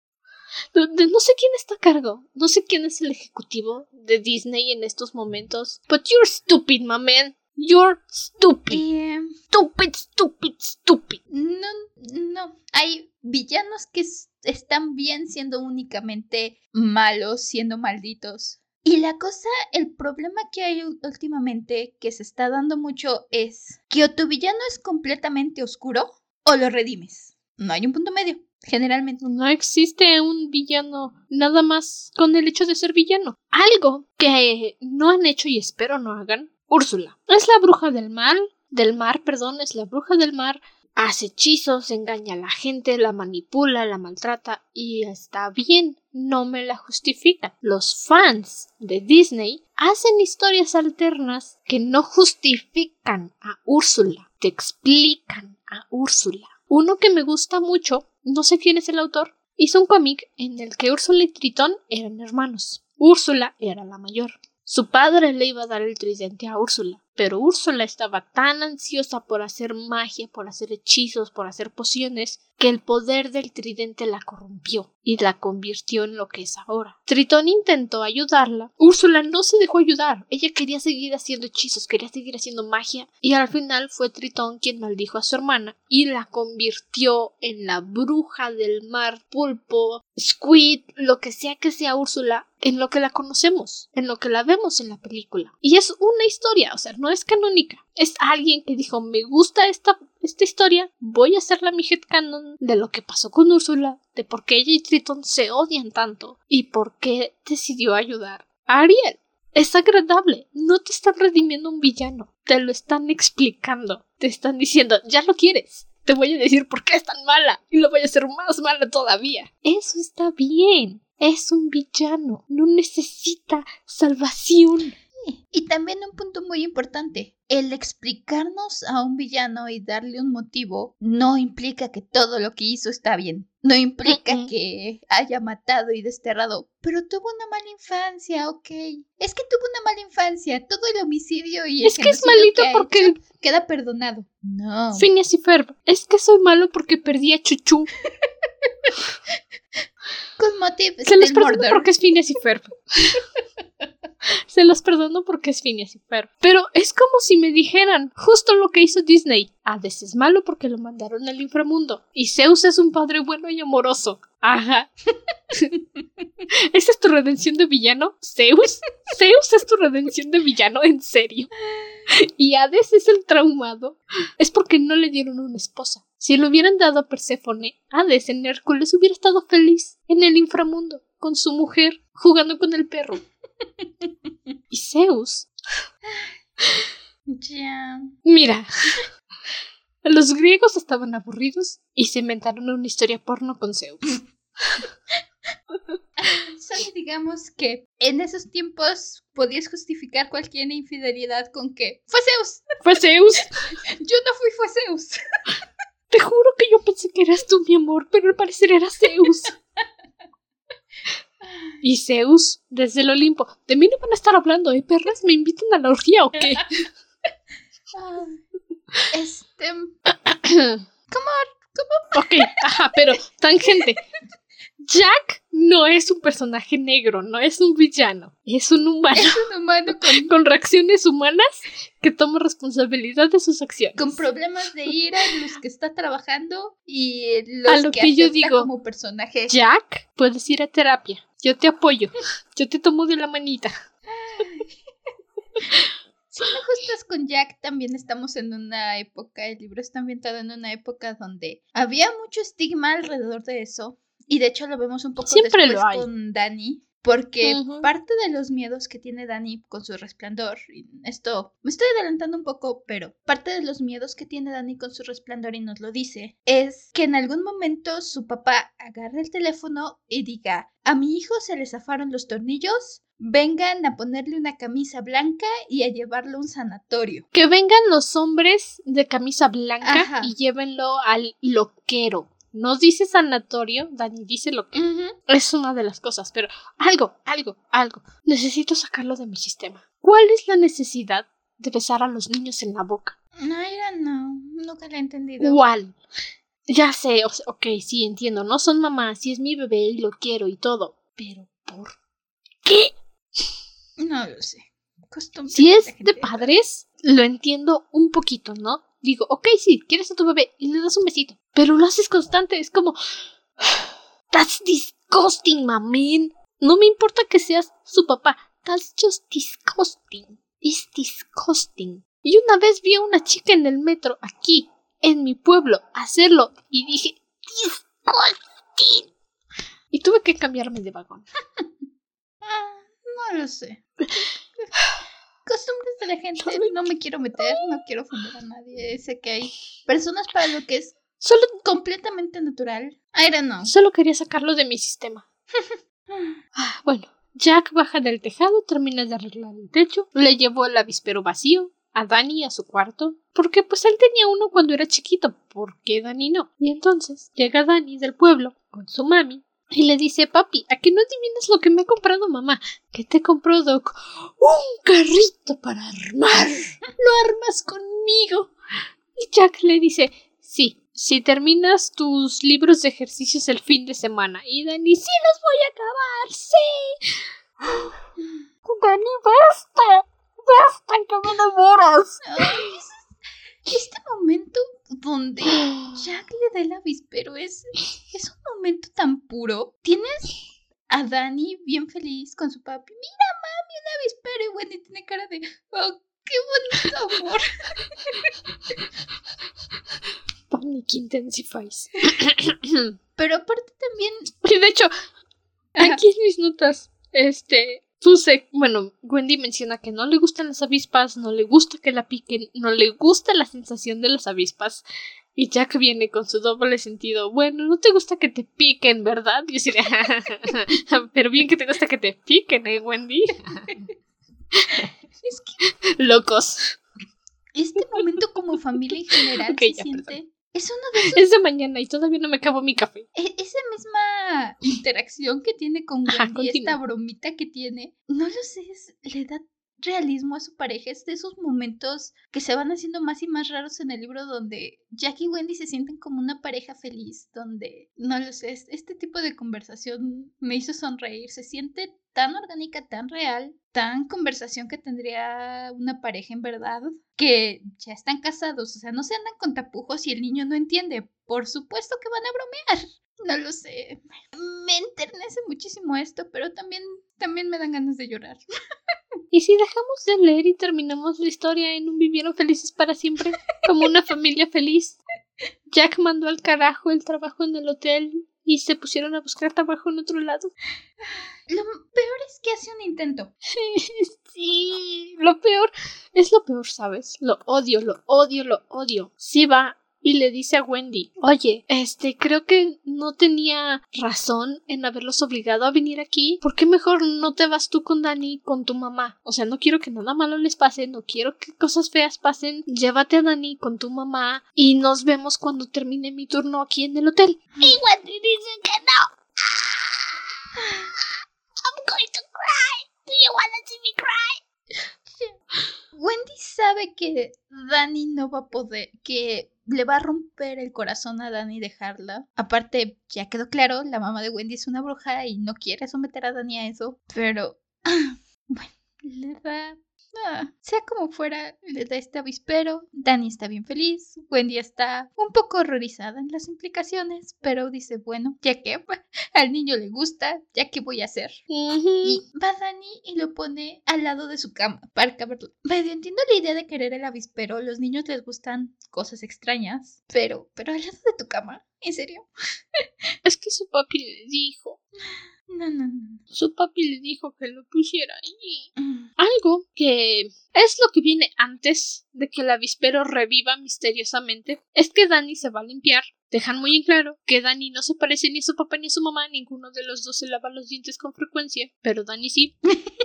S1: No sé quién está a cargo. No sé quién es el ejecutivo de Disney en estos momentos. But you're stupid, my man. You're stupid.
S2: Eh,
S1: Stupid, stupid, stupid.
S2: no, no. Hay villanos que están bien siendo únicamente malos, siendo malditos. Y la cosa, el problema que hay últimamente que se está dando mucho es que o tu villano es completamente oscuro o lo redimes. No hay un punto medio, generalmente.
S1: No existe un villano nada más con el hecho de ser villano. Algo que no han hecho y espero no hagan. Úrsula. Es la bruja del mal, del mar, perdón, es la bruja del mar. Hace hechizos, engaña a la gente, la manipula, la maltrata y está bien, no me la justifican. Los fans de Disney hacen historias alternas que no justifican a Úrsula, te explican a Úrsula. Uno que me gusta mucho, no sé quién es el autor, hizo un cómic en el que Úrsula y Tritón eran hermanos. Úrsula era la mayor. Su padre le iba a dar el tridente a Úrsula, pero Úrsula estaba tan ansiosa por hacer magia, por hacer hechizos, por hacer pociones, que el poder del tridente la corrompió y la convirtió en lo que es ahora. Tritón intentó ayudarla. Úrsula no se dejó ayudar. Ella quería seguir haciendo hechizos, quería seguir haciendo magia, y al final fue Tritón quien maldijo a su hermana y la convirtió en la bruja del mar, pulpo, squid, lo que sea que sea Úrsula, en lo que la conocemos, en lo que la vemos en la película. Y es una historia, o sea, no es canónica. Es alguien que dijo, me gusta esta, esta historia, voy a hacerla mi headcanon de lo que pasó con Úrsula, de por qué ella y Tritón se odian tanto y por qué decidió ayudar a Ariel. Es agradable, no te están redimiendo un villano, te lo están explicando, te están diciendo, ya lo quieres, te voy a decir por qué es tan mala y lo voy a hacer más mala todavía. Eso está bien. Es un villano, no necesita salvación.
S2: Y también un punto muy importante, el explicarnos a un villano y darle un motivo no implica que todo lo que hizo está bien. No implica que haya matado y desterrado, pero tuvo una mala infancia, ok. Es que tuvo una mala infancia, todo el homicidio y el
S1: Es que es malito
S2: que
S1: porque
S2: hecho queda perdonado. No.
S1: Phineas y Ferb, es que soy malo porque perdí a Chuchu. <laughs>
S2: Con motive
S1: Se los
S2: del
S1: perdono
S2: murder.
S1: porque es Phineas y Ferb. <laughs> Se los perdono porque es Phineas y Ferb. Pero es como si me dijeran justo lo que hizo Disney. Hades es malo porque lo mandaron al inframundo. Y Zeus es un padre bueno y amoroso. Ajá. <laughs> ¿Esa es tu redención de villano? ¿Zeus? ¿Zeus es tu redención de villano? ¿En serio? Y Hades es el traumado. Es porque no le dieron una esposa. Si le hubieran dado a Perséfone, Hades en Hércules hubiera estado feliz en el inframundo, con su mujer, jugando con el perro. <laughs> Y Zeus.
S2: Ya.
S1: Mira. <laughs> Los griegos estaban aburridos y se inventaron una historia porno con Zeus. <laughs>
S2: Solo digamos que en esos tiempos podías justificar cualquier infidelidad con que fue Zeus.
S1: Fue Zeus.
S2: Yo no fui, fue Zeus.
S1: Te juro que yo pensé que eras tú, mi amor, pero al parecer era Zeus. Y Zeus, desde el Olimpo. De mí no van a estar hablando, ¿eh, perras? ¿Me invitan a la orgía o qué?
S2: Ah, Este. <coughs>
S1: ok, ajá, pero tangente. Jack no es un personaje negro, no es un villano. Es un humano
S2: Es un humano <laughs> con,
S1: con reacciones humanas que toma responsabilidad de sus acciones.
S2: con problemas de ira en los que está trabajando y los
S1: A lo
S2: que,
S1: que yo digo,
S2: como personaje.
S1: Jack, puedes ir a terapia. Yo te apoyo. Yo te tomo de la manita.
S2: Si me gustas con Jack, también estamos en una época, el libro está ambientado en una época donde había mucho estigma alrededor de eso. Y de hecho lo vemos un poco
S1: Siempre
S2: después
S1: lo hay.
S2: con Dani. Porque parte de los miedos que tiene Dani con su resplandor, y esto me estoy adelantando un poco, pero parte de los miedos que tiene Dani con su resplandor y nos lo dice, es que en algún momento su papá agarre el teléfono y diga, a mi hijo se le zafaron los tornillos, vengan a ponerle una camisa blanca y a llevarlo a un sanatorio.
S1: Que vengan los hombres de camisa blanca
S2: Ajá.
S1: y llévenlo al loquero. No dice sanatorio, Dani dice loquero. Es una de las cosas, pero algo, algo, algo. Necesito sacarlo de mi sistema. ¿Cuál es la necesidad de besar a los niños en la boca?
S2: No, no, nunca la he entendido.
S1: ¿Cuál? Ya sé, ok, sí, entiendo, no son mamás, sí es mi bebé y lo quiero y todo, pero ¿por qué?
S2: No lo sé.
S1: si es de padres, lo entiendo un poquito, ¿no? Digo, ok, sí, quieres a tu bebé y le das un besito, pero lo haces constante, es como... <sighs> That's disgusting, mamin. No me importa que seas su papá, that's just disgusting. It's disgusting. Y una vez vi a una chica en el metro aquí, en mi pueblo, hacerlo y dije, disgusting. Y tuve que cambiarme de vagón. <laughs>
S2: ah, no lo sé. <laughs> Costumbres de la gente, no me quiero meter, no quiero ofender a nadie. Sé que hay personas para lo que es solo completamente natural. I don't know.
S1: Solo quería sacarlo de mi sistema. <laughs> Ah, bueno, Jack baja del tejado, termina de arreglar el techo, le llevó el avispero vacío, a Dani a su cuarto, porque pues él tenía uno cuando era chiquito, ¿por qué Dani no? Y entonces llega Dani del pueblo con su mami y le dice, papi, ¿a qué no adivinas lo que me ha comprado mamá? ¿Qué te compró Doc? Un carrito para armar. Lo armas conmigo. Y Jack le dice, sí, si terminas tus libros de ejercicios el fin de semana. Y Dani, sí los voy a acabar, sí. <gasps> Dani, basta. ¡Basta que me enamoras!
S2: este momento donde <gasps> Jack le da el avispero es, es un momento tan puro. Tienes a Dani bien feliz con su papi. Mira, mami, un avispero. Y Wendy tiene cara de, oh, qué bonito amor. <laughs>
S1: Panic intensifies. <coughs>
S2: Pero aparte también.
S1: Y <coughs> de hecho, aquí en mis notas, este, sé, bueno, Wendy menciona que no le gustan las avispas, no le gusta que la piquen, no le gusta la sensación de las avispas. Y Jack viene con su doble sentido. Bueno, no te gusta que te piquen, ¿verdad? Y yo <laughs> pero bien que te gusta que te piquen, ¿eh, Wendy? es que... Locos.
S2: Este momento como familia en general se siente es uno de esos...
S1: Es de mañana y todavía no me acabo mi café.
S2: E, esa misma interacción que tiene con Wendy, esta bromita que tiene, no lo sé, le da realismo a su pareja. Es de esos momentos que se van haciendo más y más raros en el libro donde Jack y Wendy se sienten como una pareja feliz, donde, no lo sé, este tipo de conversación me hizo sonreír. Se siente tan orgánica, tan real, tan conversación que tendría una pareja en verdad, que ya están casados, o sea, no se andan con tapujos y el niño no entiende. Por supuesto que van a bromear. No lo sé. Me enternece muchísimo esto, pero también, también me dan ganas de llorar. <laughs>
S1: ¿Y si dejamos de leer y terminamos la historia en un vivieron felices para siempre? Como una <laughs> familia feliz. Jack mandó al carajo el trabajo en el hotel y se pusieron a buscar trabajo en otro lado.
S2: Lo peor es que hace un intento. <laughs>
S1: sí, lo peor es lo peor, ¿sabes? Lo odio, lo odio, lo odio. Sí va y le dice a Wendy, oye, este, creo que no tenía razón en haberlos obligado a venir aquí. ¿Por qué mejor no te vas tú con Dani con tu mamá? O sea, no quiero que nada malo les pase, no quiero que cosas feas pasen. Llévate a Dani con tu mamá y nos vemos cuando termine mi turno aquí en el hotel.
S2: Y Wendy dice que no. I'm going to cry. Do you wanna see me cry? Wendy sabe que Dani no va a poder, que le va a romper el corazón a Dani dejarla. Aparte, ya quedó claro, la mamá de Wendy es una bruja y no quiere someter a Dani a eso. Pero, <laughs> bueno, le da Ah, sea como fuera, le da este avispero. Dani está bien feliz. Wendy está un poco horrorizada en las implicaciones, pero dice, bueno, ya que <laughs> al niño le gusta, ya que voy a hacer. Y va Dani y lo pone al lado de su cama para caberlo. Medio entiendo la idea de querer el avispero. Los niños les gustan cosas extrañas, pero, pero al lado de tu cama, ¿en serio? <laughs>
S1: es que su papi le dijo.
S2: No, no, no.
S1: Su papi le dijo que lo pusiera allí. Mm. Algo que es lo que viene antes de que el avispero reviva misteriosamente es que Dani se va a limpiar. Dejan muy en claro que Dani no se parece ni a su papá ni a su mamá, ninguno de los dos se lava los dientes con frecuencia, pero Dani sí. <laughs>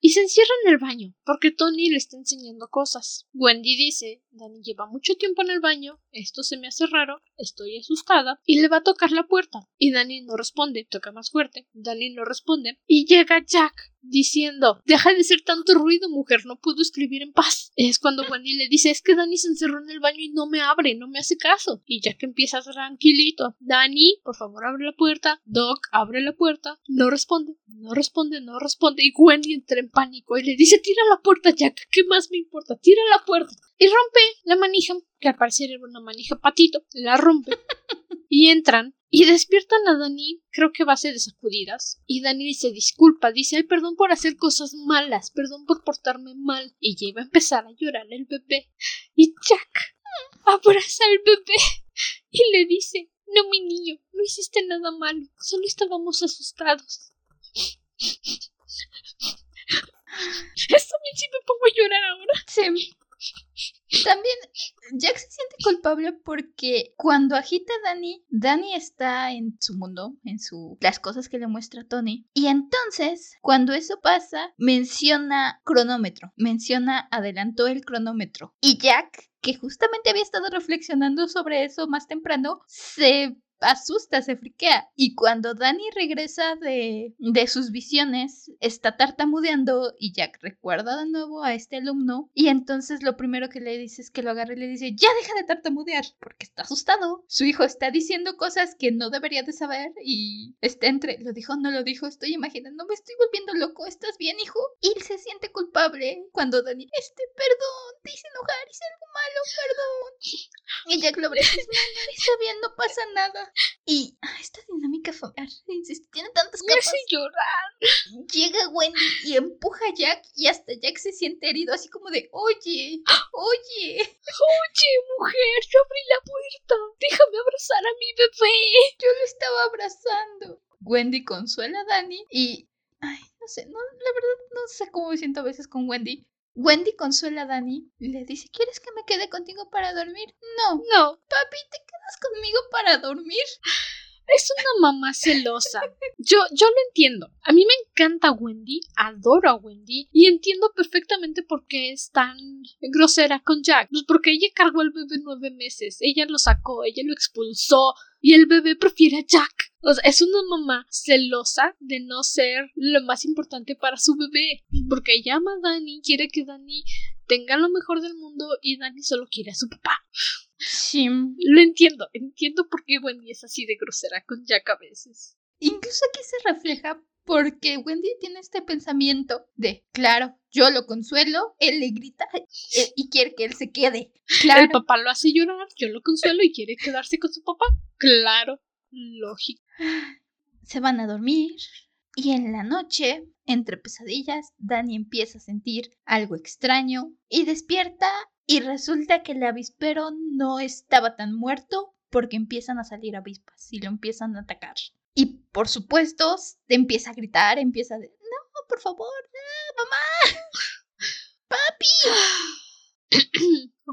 S1: y se encierra en el baño porque Tony le está enseñando cosas. Wendy dice, Dani lleva mucho tiempo en el baño, esto se me hace raro, estoy asustada y le va a tocar la puerta. Y Dani no responde, toca más fuerte, Dani no responde y llega Jack diciendo Deja de hacer tanto ruido, mujer, no puedo escribir en paz. Es cuando <laughs> Wendy le dice es que Dani se encerró en el baño y no me abre, no me hace caso. Y Jack empieza tranquilito. Dani, por favor abre la puerta. Doc, abre la puerta. No responde, no responde, no responde. Y Wendy entra en pánico y le dice tira la puerta, Jack, ¿qué más me importa? Tira la puerta. Y rompe la manija, que al parecer era una manija patito, la rompe. <laughs> y entran y despiertan a Dani, creo que base de sacudidas. Y Dani dice disculpa, dice ay perdón por hacer cosas malas, perdón por portarme mal. Y ya iba a empezar a llorar el bebé. Y Jack abraza al bebé y le dice no mi niño, no hiciste nada malo, solo estábamos asustados. <laughs> A mí sí me pongo a llorar ahora.
S2: Sí. También Jack se siente culpable porque cuando agita a Dani, Dani está en su mundo, en su las cosas que le muestra Tony. Y entonces, cuando eso pasa, menciona cronómetro, menciona adelantó el cronómetro. Y Jack, que justamente había estado reflexionando sobre eso más temprano, se asusta, se friquea. Y cuando Dani regresa de, de sus visiones, está tartamudeando y Jack recuerda de nuevo a este alumno. Y entonces lo primero que le dice es que lo agarra y le dice, ya deja de tartamudear, porque está asustado. Su hijo está diciendo cosas que no debería de saber y está entre, lo dijo, no lo dijo, estoy imaginando, me estoy volviendo loco, ¿estás bien, hijo? Y él se siente culpable cuando Dani, este, perdón, te hice enojar, hice algo malo, perdón. Y Jack lo abraza, está bien, no pasa nada. Y esta dinámica familiar, <laughs> insisto, tiene tantas
S1: Me
S2: capas.
S1: hace llorar.
S2: Llega Wendy y empuja a Jack y hasta Jack se siente herido, así como de, oye, oye,
S1: Oye, mujer, yo abrí la puerta. Déjame abrazar a mi bebé.
S2: yo lo estaba abrazando. Wendy consuela a Dani y, ay, no sé, no, la verdad no sé cómo me siento a veces con Wendy. Wendy consuela a Dani y le dice, ¿quieres que me quede contigo para dormir? No,
S1: No,
S2: papi, ¿te quedas conmigo para dormir? <laughs>
S1: es una mamá celosa. Yo, yo lo entiendo. A mí me encanta Wendy, adoro a Wendy y entiendo perfectamente por qué es tan grosera con Jack. Pues porque ella cargó al bebé nueve meses, ella lo sacó, ella lo expulsó y el bebé prefiere a Jack. O sea, es una mamá celosa de no ser lo más importante para su bebé. Porque ella ama a Dani, quiere que Dani tenga lo mejor del mundo y Dani solo quiere a su papá.
S2: Sí.
S1: Lo entiendo, entiendo por qué Wendy es así de grosera con Jack a veces.
S2: Incluso aquí se refleja porque Wendy tiene este pensamiento de, claro, yo lo consuelo, él le grita eh, y quiere que él se quede.
S1: El
S2: Claro.
S1: papá lo hace llorar, yo lo consuelo y quiere quedarse con su papá. Claro, lógico.
S2: Se van a dormir y en la noche, entre pesadillas, Dani empieza a sentir algo extraño y despierta y resulta que el avispero no estaba tan muerto porque empiezan a salir avispas y lo empiezan a atacar. Y por supuesto, te empieza a gritar, empieza a de, no, por favor, no, mamá, <gasps> papi.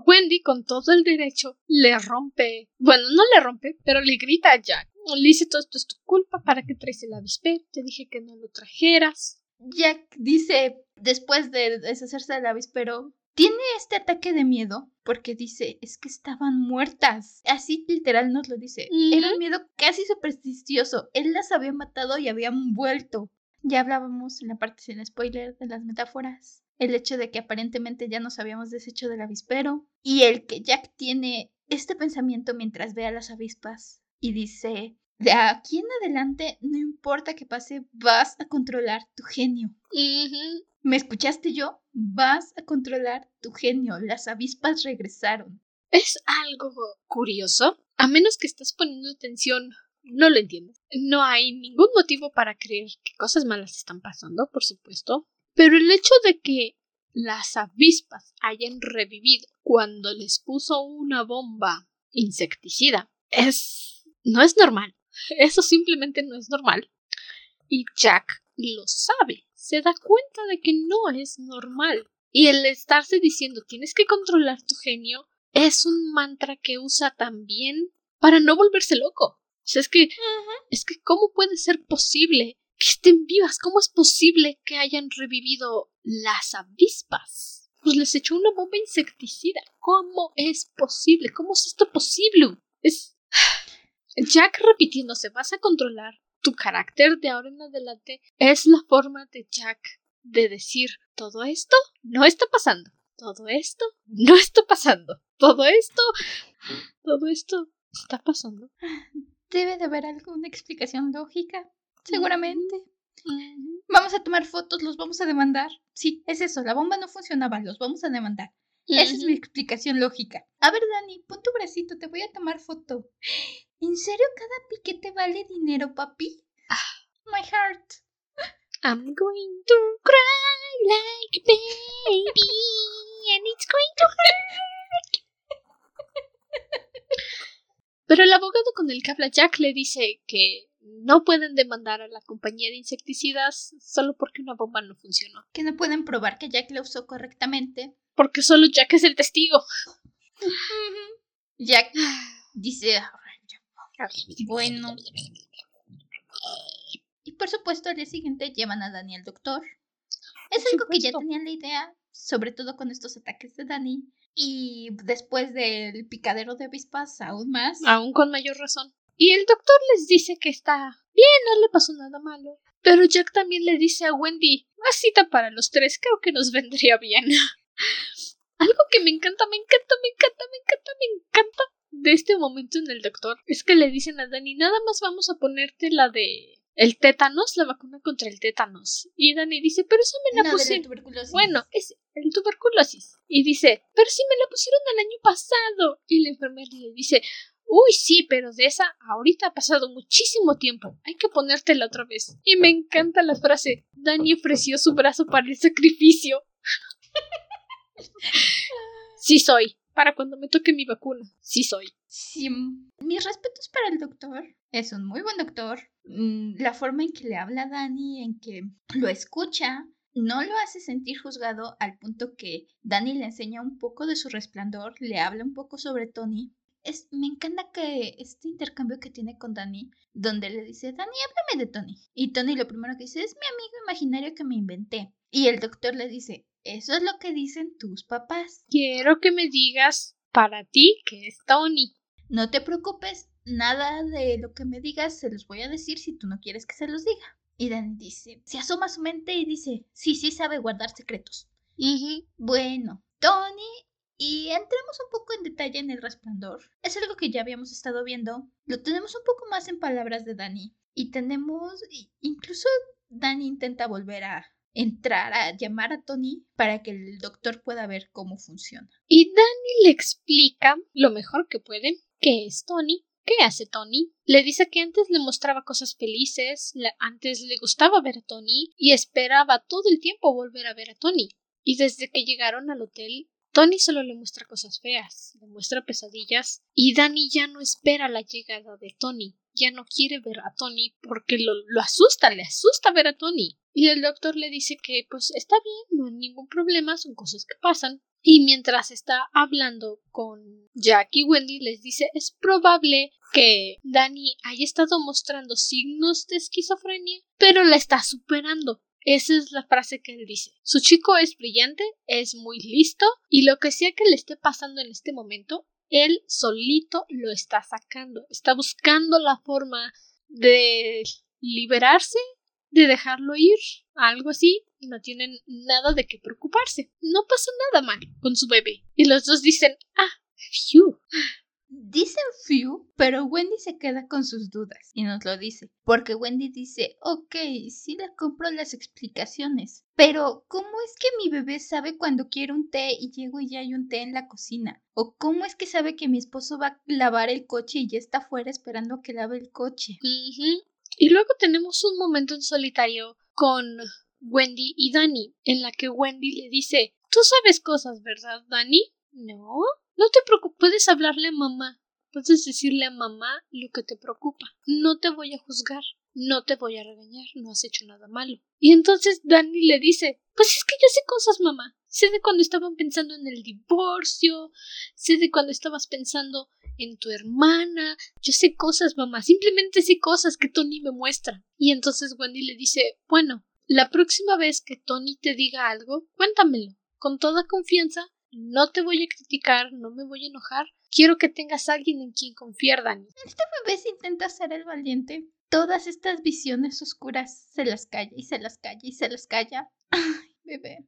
S1: Wendy, con todo el derecho, le rompe. Bueno, no le rompe, pero le grita a Jack. Le dice: Todo esto es tu culpa para que traes el avispero. Te dije que no lo trajeras.
S2: Jack dice, después de deshacerse del avispero, tiene este ataque de miedo porque dice, es que estaban muertas. Así literal nos lo dice. Era un miedo casi supersticioso. Él las había matado y habían vuelto. Ya hablábamos en la parte sin spoiler de las metáforas. El hecho de que aparentemente ya nos habíamos deshecho del avispero. Y el que Jack tiene este pensamiento mientras ve a las avispas y dice, de aquí en adelante, no importa que pase, vas a controlar tu genio.
S1: Ujú.
S2: ¿Me escuchaste yo? Vas a controlar tu genio. Las avispas regresaron.
S1: Es algo curioso. A menos que estés poniendo atención, no lo entiendes. No hay ningún motivo para creer que cosas malas están pasando, por supuesto. Pero el hecho de que las avispas hayan revivido cuando les puso una bomba insecticida es. no es normal. Eso simplemente no es normal. Y Jack lo sabe. Se da cuenta de que no es normal. Y el estarse diciendo tienes que controlar tu genio es un mantra que usa también para no volverse loco. O sea, es que, es que, ¿cómo puede ser posible que estén vivas. ¿Cómo es posible que hayan revivido las avispas? Pues les echó una bomba insecticida. ¿Cómo es posible? ¿Cómo es esto posible? Es. <sighs> Jack repitiéndose, vas a controlar tu carácter de ahora en adelante. Es la forma de Jack de decir todo esto no está pasando. Todo esto no está pasando. Todo esto. Todo esto está pasando.
S2: Debe de haber alguna explicación lógica. Seguramente. Vamos a tomar fotos, los vamos a demandar. Sí, es eso, la bomba no funcionaba, los vamos a demandar. Esa es mi explicación lógica. A ver, Dani, pon tu bracito, te voy a tomar foto. ¿En serio cada piquete vale dinero, papi? Ah, my heart.
S1: I'm going to cry like a baby and it's going to hurt. Pero el abogado con el que habla Jack le dice que no pueden demandar a la compañía de insecticidas solo porque una bomba no funcionó.
S2: Que no pueden probar que Jack la usó correctamente.
S1: Porque solo Jack es el testigo.
S2: Jack dice, bueno. Y por supuesto al día siguiente llevan a Dani al doctor. Es algo que ya tenían la idea, sobre todo con estos ataques de Dani. Y después del picadero de avispas, aún más.
S1: Aún con mayor razón. Y el doctor les dice que está bien, no le pasó nada malo. Pero Jack también le dice a Wendy, una cita para los tres creo que nos vendría bien. <laughs> Algo que me encanta, me encanta, me encanta, me encanta, me encanta de este momento en el doctor es que le dicen a Dani, nada más vamos a ponerte la de el tétanos, la vacuna contra el tétanos. Y Dani dice, pero eso me la pusieron. Bueno, es el tuberculosis. Y dice, pero si me la pusieron el año pasado. Y la enfermera le dice, Uy, sí, pero de esa ahorita ha pasado muchísimo tiempo. Hay que ponértela otra vez. Y me encanta la frase. Dani ofreció su brazo para el sacrificio. <laughs> sí soy. Para cuando me toque mi vacuna. Sí soy.
S2: Sí. Mis respetos para el doctor. Es un muy buen doctor. Mm, la forma en que le habla a Dani, en que lo escucha, no lo hace sentir juzgado al punto que Dani le enseña un poco de su resplandor, le habla un poco sobre Tony, es, me encanta que este intercambio que tiene con Dani, donde le dice, Dani, háblame de Tony. Y Tony lo primero que dice, es mi amigo imaginario que me inventé. Y el doctor le dice, eso es lo que dicen tus papás.
S1: Quiero que me digas para ti que es Tony.
S2: No te preocupes, nada de lo que me digas se los voy a decir si tú no quieres que se los diga. Y Dani dice, se asoma su mente y dice, sí, sí sabe guardar secretos. Bueno, Tony y entremos un poco en detalle en el resplandor. Es algo que ya habíamos estado viendo. Lo tenemos un poco más en palabras de Dani. Y tenemos, incluso Dani intenta volver a entrar a llamar a Tony para que el doctor pueda ver cómo funciona.
S1: Y Dani le explica lo mejor que puede qué es Tony, ¿Qué hace Tony? Le dice que antes le mostraba cosas felices, antes le gustaba ver a Tony y esperaba todo el tiempo volver a ver a Tony. Y desde que llegaron al hotel Tony solo le muestra cosas feas, le muestra pesadillas, y Danny ya no espera la llegada de Tony, ya no quiere ver a Tony porque lo, lo, asusta, le asusta ver a Tony. Y el doctor le dice que pues está bien, no hay ningún problema, son cosas que pasan. Y mientras está hablando con Jack y Wendy, les dice es probable que Danny haya estado mostrando signos de esquizofrenia, pero la está superando. Esa es la frase que él dice. Su chico es brillante, es muy listo y lo que sea que le esté pasando en este momento, él solito lo está sacando. Está buscando la forma de liberarse, de dejarlo ir, algo así, y no tienen nada de qué preocuparse. No pasa nada mal con su bebé. Y los dos dicen, ah, phew.
S2: Dicen few, pero Wendy se queda con sus dudas y nos lo dice. Porque Wendy dice, ok, sí le compro las explicaciones. Pero, ¿cómo es que mi bebé sabe cuando quiere un té y llego y ya hay un té en la cocina? ¿O cómo es que sabe que mi esposo va a lavar el coche y ya está afuera esperando a que lave el coche?
S1: Y luego tenemos un momento en solitario con Wendy y Danny, en la que Wendy le dice, Tú sabes cosas, ¿verdad, Danny? No. No te preocupes, puedes hablarle a mamá. Puedes decirle a mamá lo que te preocupa. No te voy a juzgar. No te voy a regañar. No has hecho nada malo. Y entonces Dani le dice Pues es que yo sé cosas, mamá. Sé de cuando estaban pensando en el divorcio. Sé de cuando estabas pensando en tu hermana. Yo sé cosas, mamá. Simplemente sé cosas que Tony me muestra. Y entonces Wendy le dice, bueno, la próxima vez que Tony te diga algo, cuéntamelo. Con toda confianza. No te voy a criticar, no me voy a enojar. Quiero que tengas a alguien en quien confiar, Dani.
S2: Este bebé se intenta ser el valiente. Todas estas visiones oscuras se las calla y se las calla y se las calla. Ay, bebé.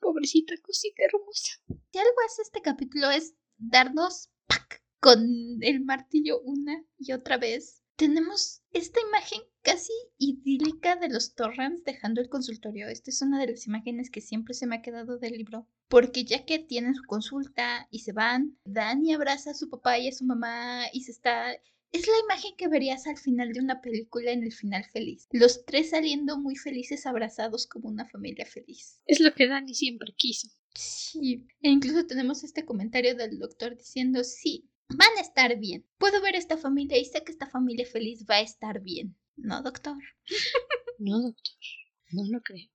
S1: Pobrecita cosita hermosa.
S2: Si algo hace este capítulo es darnos ¡pac! con el martillo una y otra vez. Tenemos esta imagen casi idílica de los Torrens dejando el consultorio. Esta es una de las imágenes que siempre se me ha quedado del libro. Porque ya que tienen su consulta y se van, Dani abraza a su papá y a su mamá y se está es la imagen que verías al final de una película en el final feliz. Los tres saliendo muy felices abrazados como una familia feliz.
S1: Es lo que Dani siempre quiso.
S2: Sí. E incluso tenemos este comentario del doctor diciendo, sí, van a estar bien. Puedo ver esta familia y sé que esta familia feliz va a estar bien. ¿No, doctor? <laughs>
S1: no, doctor. No lo creo.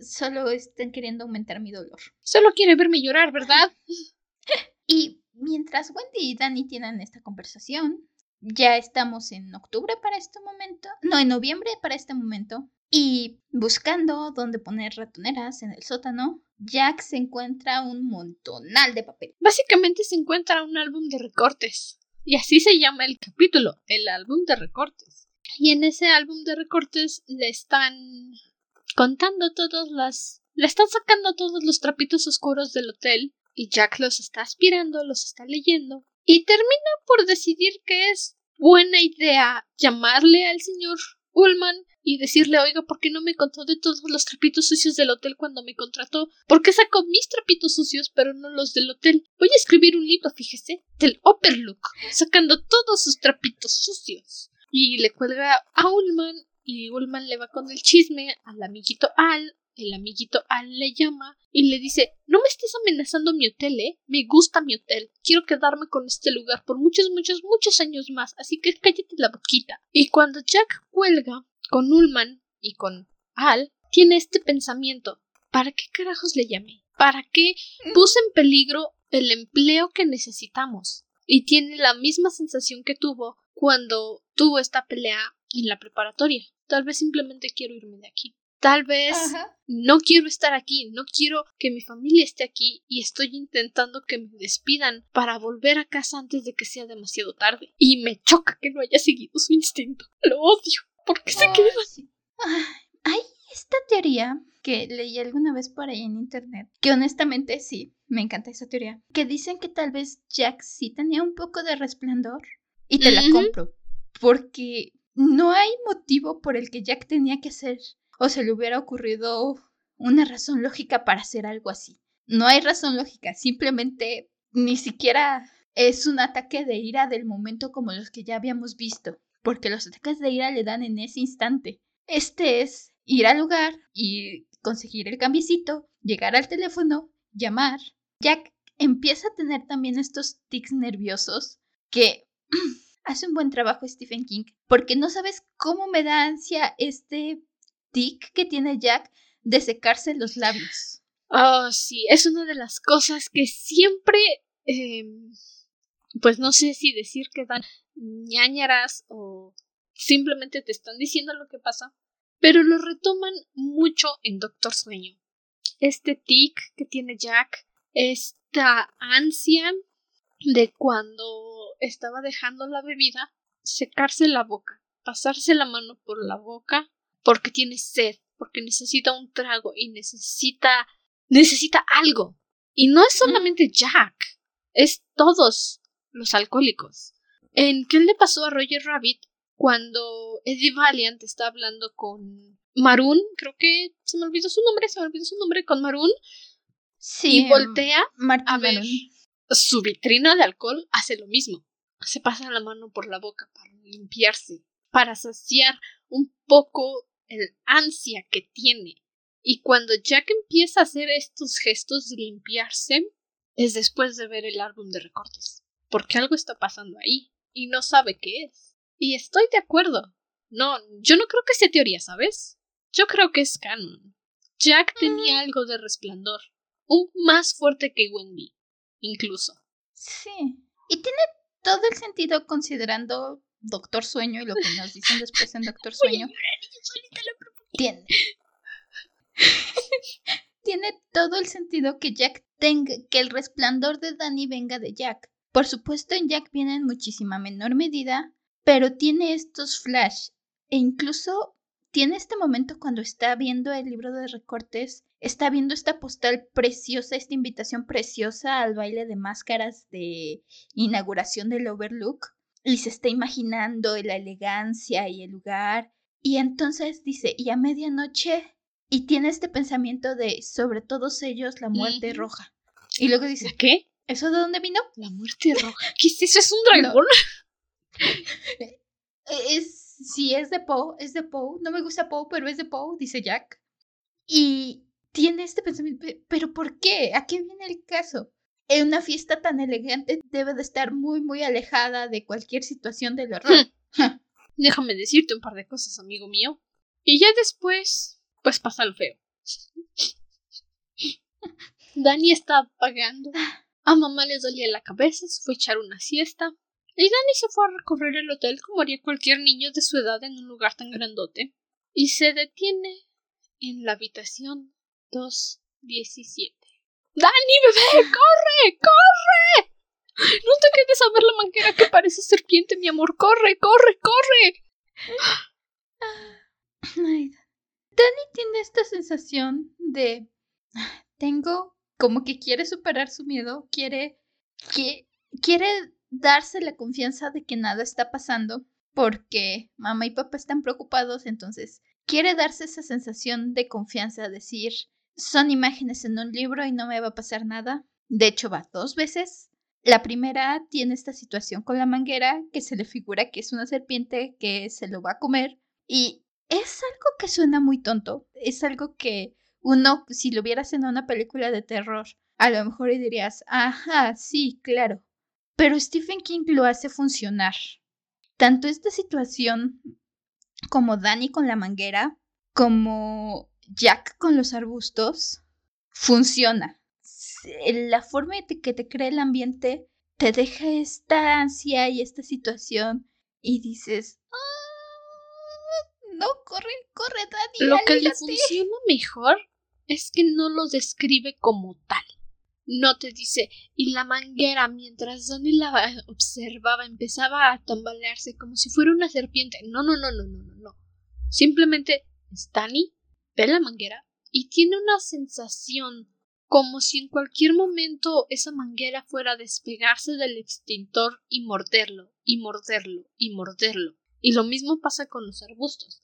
S2: solo están queriendo aumentar mi dolor.
S1: Solo quiere verme llorar, ¿verdad? <laughs>
S2: y mientras Wendy y Dani tienen esta conversación, ya estamos en octubre para este momento, no, en noviembre para este momento, y buscando dónde poner ratoneras en el sótano, Jack se encuentra un montonal de papel.
S1: Básicamente se encuentra un álbum de recortes, y así se llama el capítulo, el álbum de recortes. Y en ese álbum de recortes le están contando todas las... le están sacando todos los trapitos oscuros del hotel, y Jack los está aspirando, los está leyendo, y termina por decidir que es buena idea llamarle al señor Ullman y decirle, oiga, ¿por qué no me contó de todos los trapitos sucios del hotel cuando me contrató? ¿Por qué sacó mis trapitos sucios pero no los del hotel? Voy a escribir un libro, fíjese, del Overlook, sacando todos sus trapitos sucios. Y le cuelga a Ullman y Ullman le va con el chisme al amiguito Al el amiguito Al le llama y le dice No me estés amenazando mi hotel, eh. Me gusta mi hotel. Quiero quedarme con este lugar por muchos, muchos, muchos años más. Así que cállate la boquita. Y cuando Jack cuelga con Ullman y con Al, tiene este pensamiento. ¿Para qué carajos le llamé? ¿Para qué puse en peligro el empleo que necesitamos? Y tiene la misma sensación que tuvo cuando tuvo esta pelea en la preparatoria. Tal vez simplemente quiero irme de aquí. Tal vez no quiero estar aquí, no quiero que mi familia esté aquí y estoy intentando que me despidan para volver a casa antes de que sea demasiado tarde. Y me choca que no haya seguido su instinto. Lo odio. ¿Por qué se queda?
S2: hay esta teoría que leí alguna vez por ahí en internet, que honestamente sí, me encanta esa teoría, que dicen que tal vez Jack sí tenía un poco de resplandor y te la compro, porque no hay motivo por el que Jack tenía que ser o se le hubiera ocurrido una razón lógica para hacer algo así. No hay razón lógica, simplemente ni siquiera es un ataque de ira del momento como los que ya habíamos visto, porque los ataques de ira le dan en ese instante. Este es ir al lugar y conseguir el cambiecito, llegar al teléfono, llamar. Jack empieza a tener también estos tics nerviosos que <clears throat> hace un buen trabajo Stephen King, porque no sabes cómo me da ansia este tic que tiene Jack de secarse los labios.
S1: Oh, sí, es una de las cosas que siempre, em, pues no sé si decir que dan ñañaras o simplemente te están diciendo lo que pasa, pero lo retoman mucho en Doctor Sueño. Este tic que tiene Jack, esta ansia de cuando estaba dejando la bebida, secarse la boca, pasarse la mano por la boca porque tiene sed, porque necesita un trago y necesita necesita algo. Y no es solamente Jack, es todos los alcohólicos. ¿En qué le pasó a Roger Rabbit cuando Eddie Valiant está hablando con Maroon? Creo que se me olvidó su nombre, se me olvidó su nombre con Maroon.
S2: Sí.
S1: Y voltea a ver su vitrina de alcohol, hace lo mismo. Se pasa la mano por la boca para limpiarse, para saciar un poco el ansia que tiene. Y cuando Jack empieza a hacer estos gestos de limpiarse, es después de ver el álbum de recortes. Porque algo está pasando ahí y no sabe qué es. Y estoy de acuerdo. No, yo no creo que sea teoría, ¿sabes? Yo creo que es canon. Jack tenía mm. algo de resplandor, un más fuerte que Wendy, incluso.
S2: Sí. Y tiene todo el sentido considerando Doctor Sueño y lo que nos dicen después en Doctor <laughs> Sueño. Tiene, <laughs> tiene todo el sentido que Jack tenga, que el resplandor de Danny venga de Jack. Por supuesto, en Jack viene en muchísima menor medida, pero tiene estos flash e incluso tiene este momento cuando está viendo el libro de recortes, está viendo esta postal preciosa, esta invitación preciosa al baile de máscaras de inauguración del Overlook y se está imaginando la elegancia y el lugar y entonces dice, y a medianoche y tiene este pensamiento de sobre todos ellos la muerte roja. Y luego dice,
S1: ¿qué?
S2: ¿Eso de dónde vino?
S1: La muerte roja. <laughs> ¿Qué es eso? ¿Es un dragón? <laughs>
S2: es sí es de Poe, es de Poe, no me gusta Poe, pero es de Poe, dice Jack. Y tiene este pensamiento, pero ¿por qué? ¿A qué viene el caso? En una fiesta tan elegante debe de estar muy, muy alejada de cualquier situación del horror. <laughs>
S1: Déjame decirte un par de cosas, amigo mío. Y ya después, pues pasa lo feo. Dani está pagando. A mamá le dolía la cabeza, se fue a echar una siesta. Y Danny se fue a recorrer el hotel como haría cualquier niño de su edad en un lugar tan grandote. Y se detiene en la habitación 217. ¡Dani, bebé! ¡Corre! ¡Corre! No te quedes a ver la manguera que parece serpiente, mi amor. ¡Corre, corre, corre!
S2: Danny tiene esta sensación de. Tengo. Como que quiere superar su miedo, quiere. que quiere darse la confianza de que nada está pasando porque mamá y papá están preocupados, entonces quiere darse esa sensación de confianza, decir, son imágenes en un libro y no me va a pasar nada. De hecho, va dos veces. La primera tiene esta situación con la manguera, que se le figura que es una serpiente que se lo va a comer. Y es algo que suena muy tonto. Es algo que uno, si lo vieras en una película de terror, a lo mejor dirías, ajá, sí, claro. Pero Stephen King lo hace funcionar. Tanto esta situación como Danny con la manguera, como Jack con los arbustos, funciona. La forma en que te crea el ambiente te deja esta ansia y esta situación y dices, ah, no, corre, corre, Danny.
S1: Lo que le funciona mejor es que no lo describe como tal no te dice y la manguera mientras Donnie la observaba empezaba a tambalearse como si fuera una serpiente. No, no, no, no, no, no, no. Simplemente Stanley ve la manguera y tiene una sensación como si en cualquier momento esa manguera fuera a despegarse del extintor y morderlo, y morderlo, y morderlo. Y lo mismo pasa con los arbustos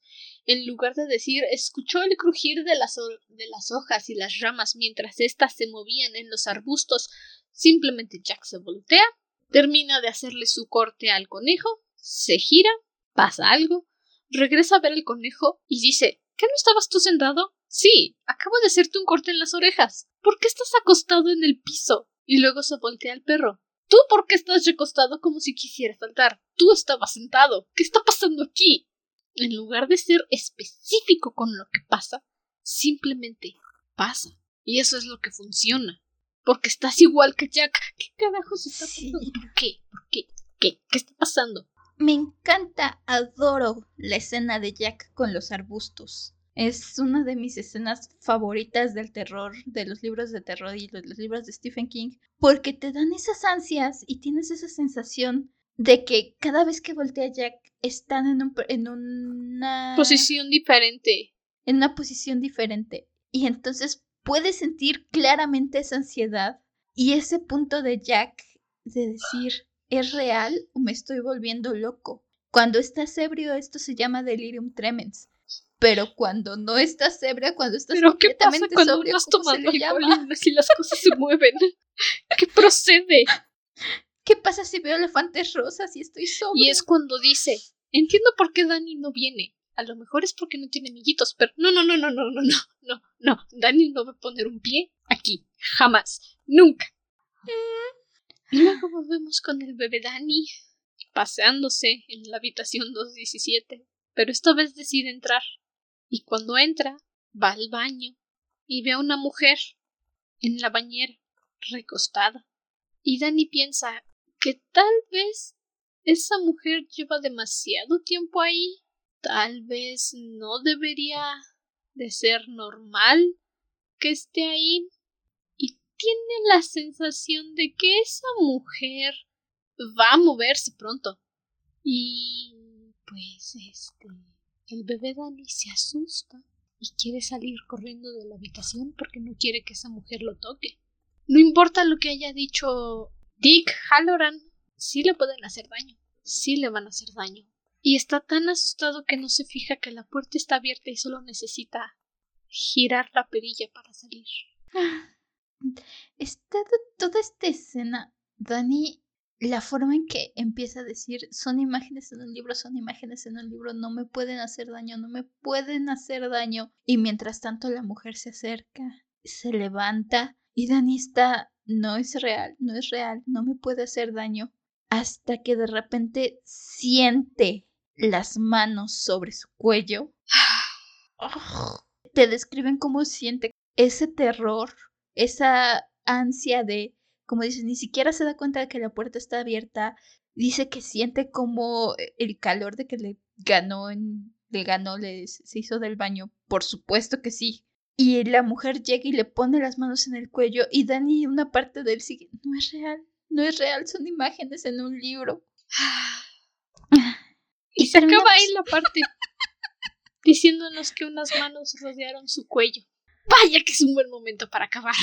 S1: en lugar de decir escuchó el crujir de las, de las hojas y las ramas mientras éstas se movían en los arbustos, simplemente Jack se voltea, termina de hacerle su corte al conejo, se gira, pasa algo, regresa a ver al conejo y dice ¿Qué no estabas tú sentado? Sí, acabo de hacerte un corte en las orejas. ¿Por qué estás acostado en el piso? Y luego se voltea al perro. ¿Tú por qué estás recostado como si quisieras saltar? Tú estabas sentado. ¿Qué está pasando aquí? En lugar de ser específico con lo que pasa, simplemente pasa. Y eso es lo que funciona. Porque estás igual que Jack. ¿Qué carajos está pasando? ¿Por qué? ¿Por qué? ¿Qué? ¿Qué está pasando?
S2: Me encanta, adoro la escena de Jack con los arbustos. Es una de mis escenas favoritas del terror, de los libros de terror y de los libros de Stephen King, porque te dan esas ansias y tienes esa sensación de que cada vez que voltea Jack están en, un, en una
S1: posición diferente.
S2: En una posición diferente. Y entonces puedes sentir claramente esa ansiedad y ese punto de Jack de decir, ¿es real o me estoy volviendo loco? Cuando estás ebrio, esto se llama delirium tremens. Pero cuando no estás ebria, cuando estás
S1: ¿Pero qué pasa cuando sobrio, estás tomando y las cosas se mueven? <laughs> ¿Qué procede?
S2: ¿Qué pasa si veo elefantes rosas y estoy sobrio?
S1: Y es cuando dice, entiendo por qué Dani no viene. A lo mejor es porque no tiene amiguitos, pero no, no, no, no, no, no, no, no, no. Dani no va a poner un pie aquí. Jamás. Nunca. Y luego volvemos con el bebé Dani paseándose en la habitación 217. Pero esta vez decide entrar. Y cuando entra, va al baño y ve a una mujer en la bañera, recostada. Y Dani piensa que tal vez esa mujer lleva demasiado tiempo ahí. Tal vez no debería de ser normal que esté ahí. Y tiene la sensación de que esa mujer va a moverse pronto. Y pues este el bebé Danny se asusta y quiere salir corriendo de la habitación porque no quiere que esa mujer lo toque. No importa lo que haya dicho Dick Halloran, sí le pueden hacer daño, sí le van a hacer daño. Y está tan asustado que no se fija que la puerta está abierta y solo necesita girar la perilla para salir.
S2: Está toda esta escena, Dani la forma en que empieza a decir son imágenes en un libro, son imágenes en un libro, no me pueden hacer daño, no me pueden hacer daño. Y mientras tanto la mujer se acerca, se levanta y Dani está, no es real, no es real, no me puede hacer daño. Hasta que de repente siente las manos sobre su cuello. Te describen cómo siente ese terror, esa ansia de como dices, ni siquiera se da cuenta de que la puerta está abierta. Dice que siente como el calor de que le ganó, en, le ganó, le, se hizo del baño. Por supuesto que sí. Y la mujer llega y le pone las manos en el cuello y Dani una parte de él sigue, no es real, no es real, son imágenes en un libro. <sighs>
S1: y se acaba ahí la parte diciéndonos que unas manos rodearon su cuello. Vaya que es un buen momento para acabar.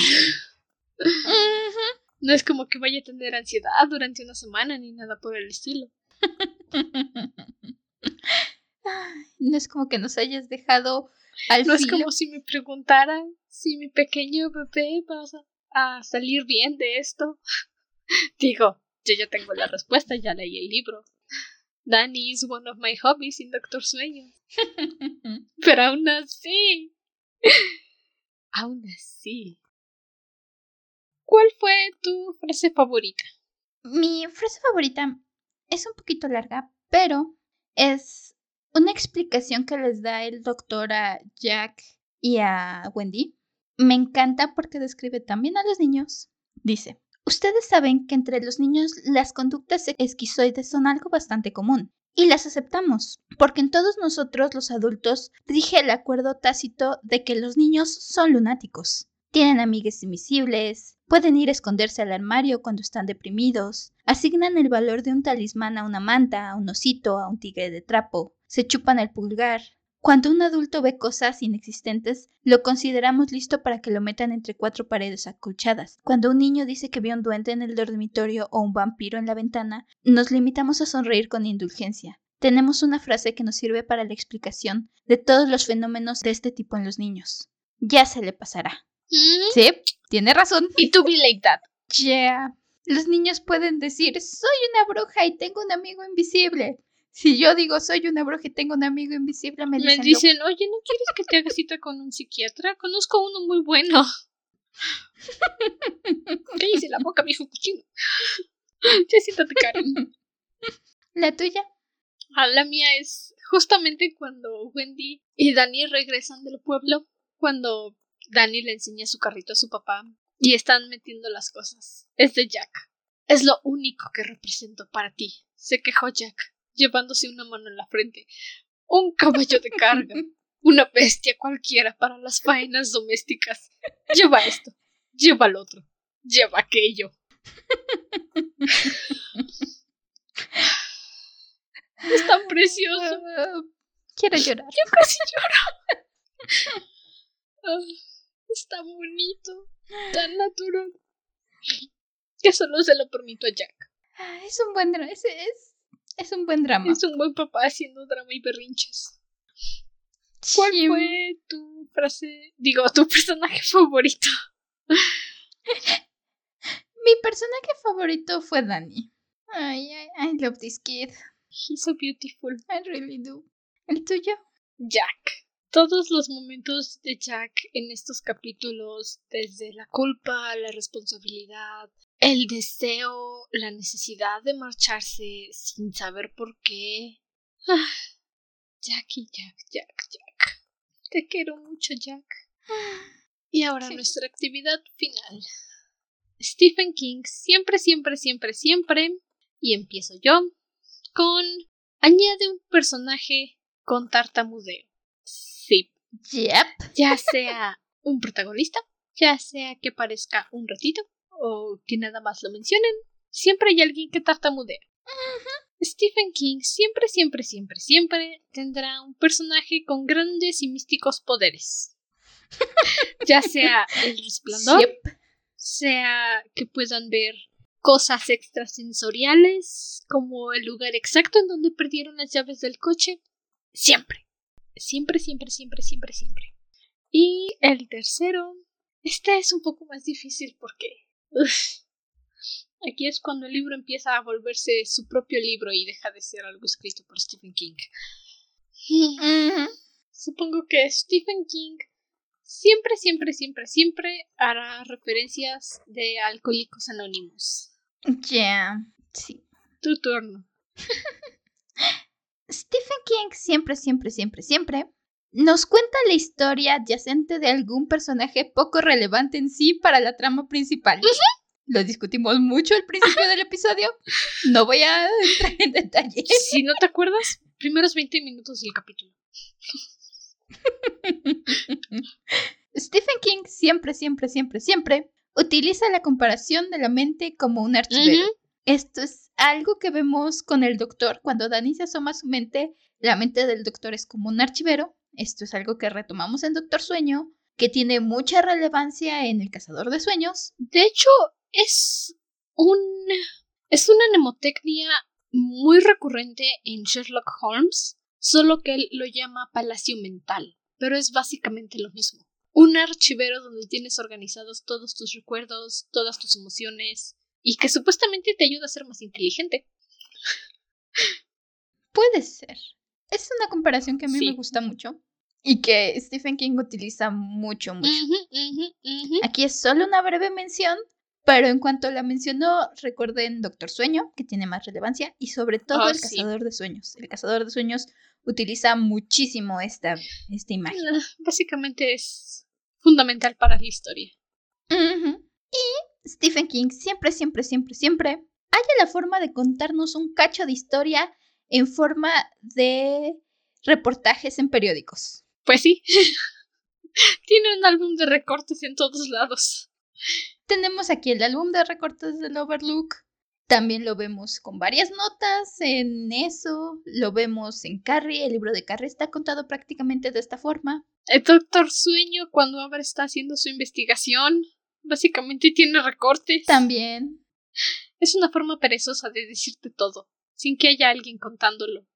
S1: No es como que vaya a tener ansiedad durante una semana ni nada por el estilo. <laughs>
S2: no es como que nos hayas dejado al
S1: No es como si me preguntaran si mi pequeño bebé va a salir bien de esto. <laughs> Digo, yo ya tengo la respuesta, ya leí el libro. Danny is one of my hobbies in Doctor Sueño. <laughs> Pero aún así. <laughs> aún así. ¿Cuál fue tu frase favorita?
S2: Mi frase favorita es un poquito larga, pero es una explicación que les da el doctor a Jack y a Wendy. Me encanta porque describe también a los niños. Dice, ustedes saben que entre los niños las conductas esquizoides son algo bastante común. Y las aceptamos, porque en todos nosotros los adultos rige el acuerdo tácito de que los niños son lunáticos. Tienen amigues invisibles, pueden ir a esconderse al armario cuando están deprimidos, asignan el valor de un talismán a una manta, a un osito, a un tigre de trapo, se chupan el pulgar. Cuando un adulto ve cosas inexistentes, lo consideramos listo para que lo metan entre cuatro paredes acolchadas. Cuando un niño dice que vio un duende en el dormitorio o un vampiro en la ventana, nos limitamos a sonreír con indulgencia. Tenemos una frase que nos sirve para la explicación de todos los fenómenos de este tipo en los niños. Ya se le pasará.
S1: Mm.
S2: Sí, tiene razón.
S1: Y tú be like that.
S2: Yeah. Los niños pueden decir, soy una bruja y tengo un amigo invisible. Si yo digo soy una bruja y tengo un amigo invisible, me dicen.
S1: Me dicen, oye, ¿no quieres que te haga cita con un psiquiatra? Conozco uno muy bueno. <laughs> Cállese la boca, viejo cochino. Ya siéntate, Karen. <laughs>
S2: ¿La tuya?
S1: Ah, la mía es justamente cuando Wendy y Dani regresan del pueblo, cuando Danny le enseña su carrito a su papá y están metiendo las cosas. Es de Jack. Es lo único que represento para ti, se quejó Jack, llevándose una mano en la frente. Un caballo de carga. <laughs> Una bestia cualquiera para las faenas domésticas. Lleva esto, lleva el otro, lleva aquello. Es tan precioso. <laughs>
S2: quiero llorar.
S1: Yo casi lloro. <laughs> Está bonito, tan natural. Que solo se lo permito a Jack.
S2: Ah, es un buen drama. Es, es, un buen drama.
S1: Es un buen papá haciendo drama y berrinches. ¿Cuál fue tu frase? Digo, tu personaje favorito. <laughs>
S2: Mi personaje favorito fue Danny. Ay, I, I love this kid.
S1: He's so beautiful.
S2: I really do. ¿El tuyo?
S1: Jack todos los momentos de Jack en estos capítulos, desde la culpa, la responsabilidad, el deseo, la necesidad de marcharse sin saber por qué. Ah, Jackie, Jack, Jack, Jack. Te quiero mucho, Jack. Y ahora nuestra actividad final. Stephen King siempre, siempre, siempre, siempre Y empiezo yo con añade un personaje con tartamudeo.
S2: Yep.
S1: Ya sea un protagonista, ya sea que parezca un ratito o que nada más lo mencionen, siempre hay alguien que tartamudea. Stephen King siempre, siempre, siempre, siempre tendrá un personaje con grandes y místicos poderes. ya sea el <laughs> resplandor,
S2: Yep.
S1: sea que puedan ver cosas extrasensoriales, como el lugar exacto en donde perdieron las llaves del coche. Siempre. Siempre, siempre, siempre, siempre, siempre. Y el tercero. Este es un poco más difícil porque. uf, aquí es cuando el libro empieza a volverse su propio libro y deja de ser algo escrito por Stephen King. Supongo que Stephen King siempre, siempre, siempre, siempre hará referencias de alcohólicos anónimos.
S2: Ya. Sí.
S1: Tu turno. <laughs>
S2: Stephen King siempre, siempre, siempre, siempre nos cuenta la historia adyacente de algún personaje poco relevante en sí para la trama principal. Lo discutimos mucho al principio del episodio. No voy a entrar en detalle.
S1: Si no te acuerdas, primeros 20 minutos del capítulo. <laughs>
S2: Stephen King siempre, siempre, siempre, siempre utiliza la comparación de la mente como un archivero. Esto es algo que vemos con el doctor. Cuando Danny se asoma a su mente, la mente del doctor es como un archivero. Esto es algo que retomamos en Doctor Sueño, que tiene mucha relevancia en El Cazador de Sueños.
S1: De hecho, es un. Es una mnemotecnia muy recurrente en Sherlock Holmes, solo que él lo llama palacio mental, pero es básicamente lo mismo. Un archivero donde tienes organizados todos tus recuerdos, todas tus emociones, y que supuestamente te ayuda a ser más inteligente. <laughs>
S2: Puede ser. Es una comparación que a mí
S1: Sí.
S2: me gusta mucho y que Stephen King utiliza mucho, mucho. Aquí es solo una breve mención, pero en cuanto la mencionó, recuerden Doctor Sueño, que tiene más relevancia, y sobre todo
S1: Oh,
S2: el
S1: sí.
S2: Cazador de Sueños. El Cazador de Sueños utiliza muchísimo esta, esta imagen.
S1: Ah, Básicamente es fundamental para la historia.
S2: Y Stephen King siempre, siempre, siempre, siempre halla la forma de contarnos un cacho de historia en forma de reportajes en periódicos.
S1: Pues sí. <laughs> Tiene un álbum de recortes en todos lados.
S2: Tenemos aquí el álbum de recortes del Overlook. También lo vemos con varias notas en eso. Lo vemos en Carrie. El libro de Carrie está contado prácticamente de esta forma.
S1: El Doctor Sueño, cuando Amber está haciendo su investigación, básicamente tiene recortes.
S2: También.
S1: Es una forma perezosa de decirte todo, sin que haya alguien contándolo.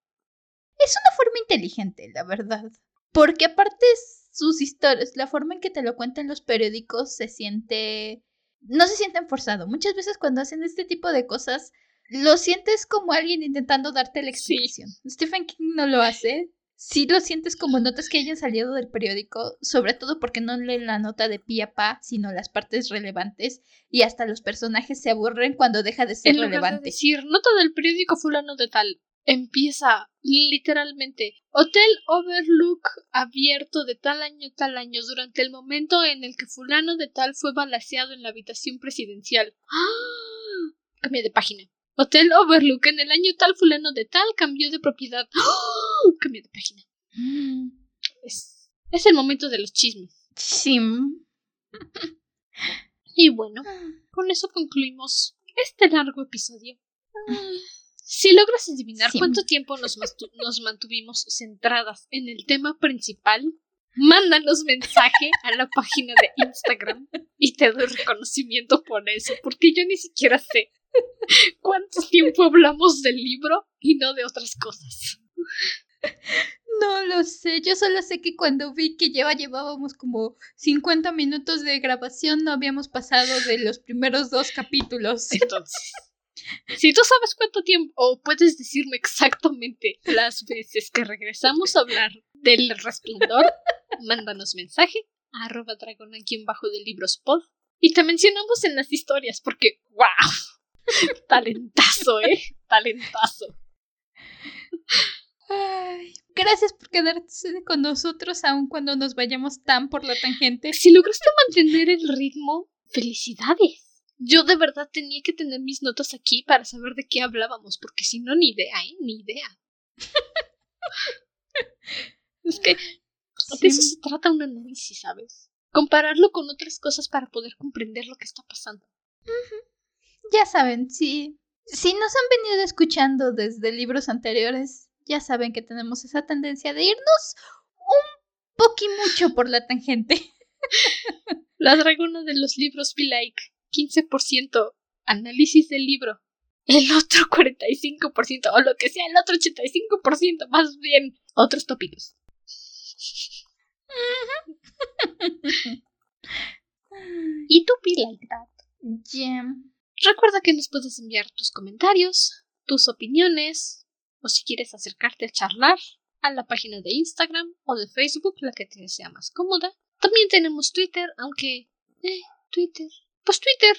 S2: Es una forma inteligente, la verdad. Porque aparte sus historias, la forma en que te lo cuentan los periódicos se siente... No se sienten forzado. Muchas veces cuando hacen este tipo de cosas, lo sientes como alguien intentando darte la
S1: Sí.
S2: explicación. Stephen King no lo hace. Sí lo sientes como notas que hayan salido del periódico, sobre todo porque no leen la nota de pie a pa, sino las partes relevantes, y hasta los personajes se aburren cuando deja de ser
S1: En lugar de
S2: relevante.
S1: decir, nota del periódico fulano de tal, empieza literalmente Hotel Overlook abierto de tal año tal año durante el momento en el que fulano de tal fue balaseado en la habitación presidencial. ¡Ah! Cambia de página. Hotel Overlook en el año tal fulano de tal cambió de propiedad. ¡Ah! Cambia de página.
S2: Mm,
S1: Es, es el momento de los chismes.
S2: Sí.
S1: Y bueno, con eso concluimos este largo episodio. Si logras adivinar
S2: Sí.
S1: cuánto tiempo nos, nos mantuvimos centradas en el tema principal, mándanos mensaje a la página de Instagram y te doy reconocimiento por eso, porque yo ni siquiera sé cuánto tiempo hablamos del libro y no de otras cosas.
S2: No lo sé, yo solo sé que cuando vi que lleva llevábamos como 50 minutos de grabación no habíamos pasado de los primeros dos capítulos. <laughs>
S1: Entonces, si tú sabes cuánto tiempo, o puedes decirme exactamente las veces que regresamos a hablar del resplandor, mándanos mensaje a arroba dragón aquí en bajo de libros pod y te mencionamos en las historias porque, wow, talentazo, eh, talentazo.
S2: Ay, gracias por quedarse con nosotros aun cuando nos vayamos tan por la tangente.
S1: Si lograste mantener el ritmo, felicidades. Yo de verdad tenía que tener mis notas aquí para saber de qué hablábamos, porque si no, ni idea, ¿eh? Ni idea. <laughs> es que de eso se trata un análisis, ¿sabes? Compararlo con otras cosas para poder comprender lo que está pasando.
S2: Ya saben, si, si nos han venido escuchando desde libros anteriores, ya saben que tenemos esa tendencia de irnos un poqui mucho por la tangente. <laughs>
S1: La dragona de los libros be like 15% análisis del libro, el otro 45% o lo que sea, el otro 85% más bien otros tópicos. <laughs> y tú be like that. Recuerda que nos puedes enviar tus comentarios, tus opiniones, o si quieres acercarte a charlar a la página de Instagram o de Facebook, la que te sea más cómoda. También tenemos Twitter, aunque... Eh, Twitter. Pues Twitter.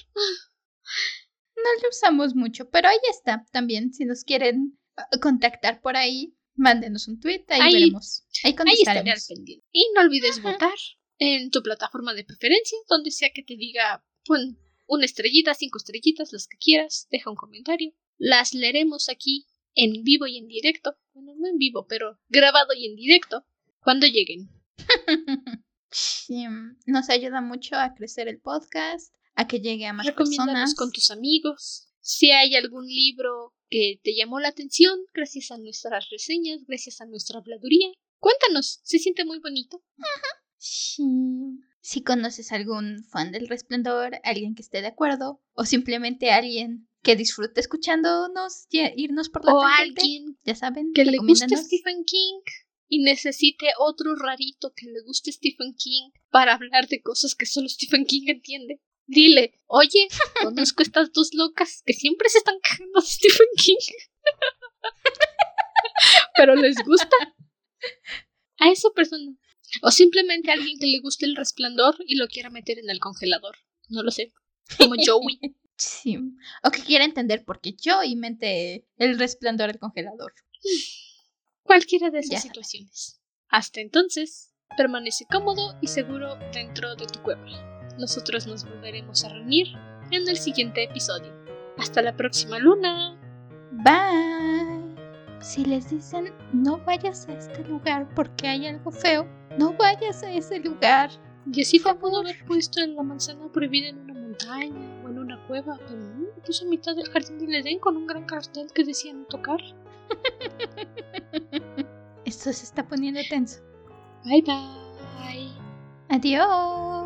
S2: No lo usamos mucho, pero ahí está también. Si nos quieren ah, contactar por ahí, mándenos un tweet, ahí, veremos. Ahí contestaremos.
S1: Y no olvides votar en tu plataforma de preferencia, donde sea que te diga, pon una estrellita, cinco estrellitas, las que quieras, deja un comentario. Las leeremos aquí en vivo y en directo. Bueno, no en vivo, pero grabado y en directo cuando lleguen.
S2: sí, nos ayuda mucho a crecer el podcast, a que llegue a más personas.
S1: con tus amigos. Si hay algún libro que te llamó la atención, gracias a nuestras reseñas, gracias a nuestra habladuría, cuéntanos, se siente muy bonito.
S2: Sí. Si conoces algún fan del resplandor, alguien que esté de acuerdo, o simplemente alguien que disfrute escuchándonos irnos por la
S1: o alguien
S2: ya saben
S1: que le guste Stephen King y necesite otro rarito que le guste Stephen King para hablar de cosas que solo Stephen King entiende. Dile, oye, <laughs> conozco estas dos locas que siempre se están quejando de Stephen King. <laughs> Pero les gusta. A esa persona. O simplemente a alguien que le guste el resplandor y lo quiera meter en el congelador. No lo sé. Como <laughs> Joey.
S2: Sí. O que quiera entender por qué yo y mente el resplandor del congelador. <sighs>
S1: Cualquiera de esas situaciones. Hasta entonces, permanece cómodo y seguro dentro de tu cueva. Nosotros nos volveremos a reunir en el siguiente episodio. Hasta la próxima luna.
S2: Bye. Si les dicen no vayas a este lugar porque hay algo feo, no vayas a ese lugar.
S1: Diosita pudo haber puesto en la manzana prohibida en una montaña cueva, pero no, puso a mitad del jardín del Edén con un gran cartel que decía no tocar.
S2: Esto se está poniendo tenso.
S1: Bye bye.
S2: Adiós.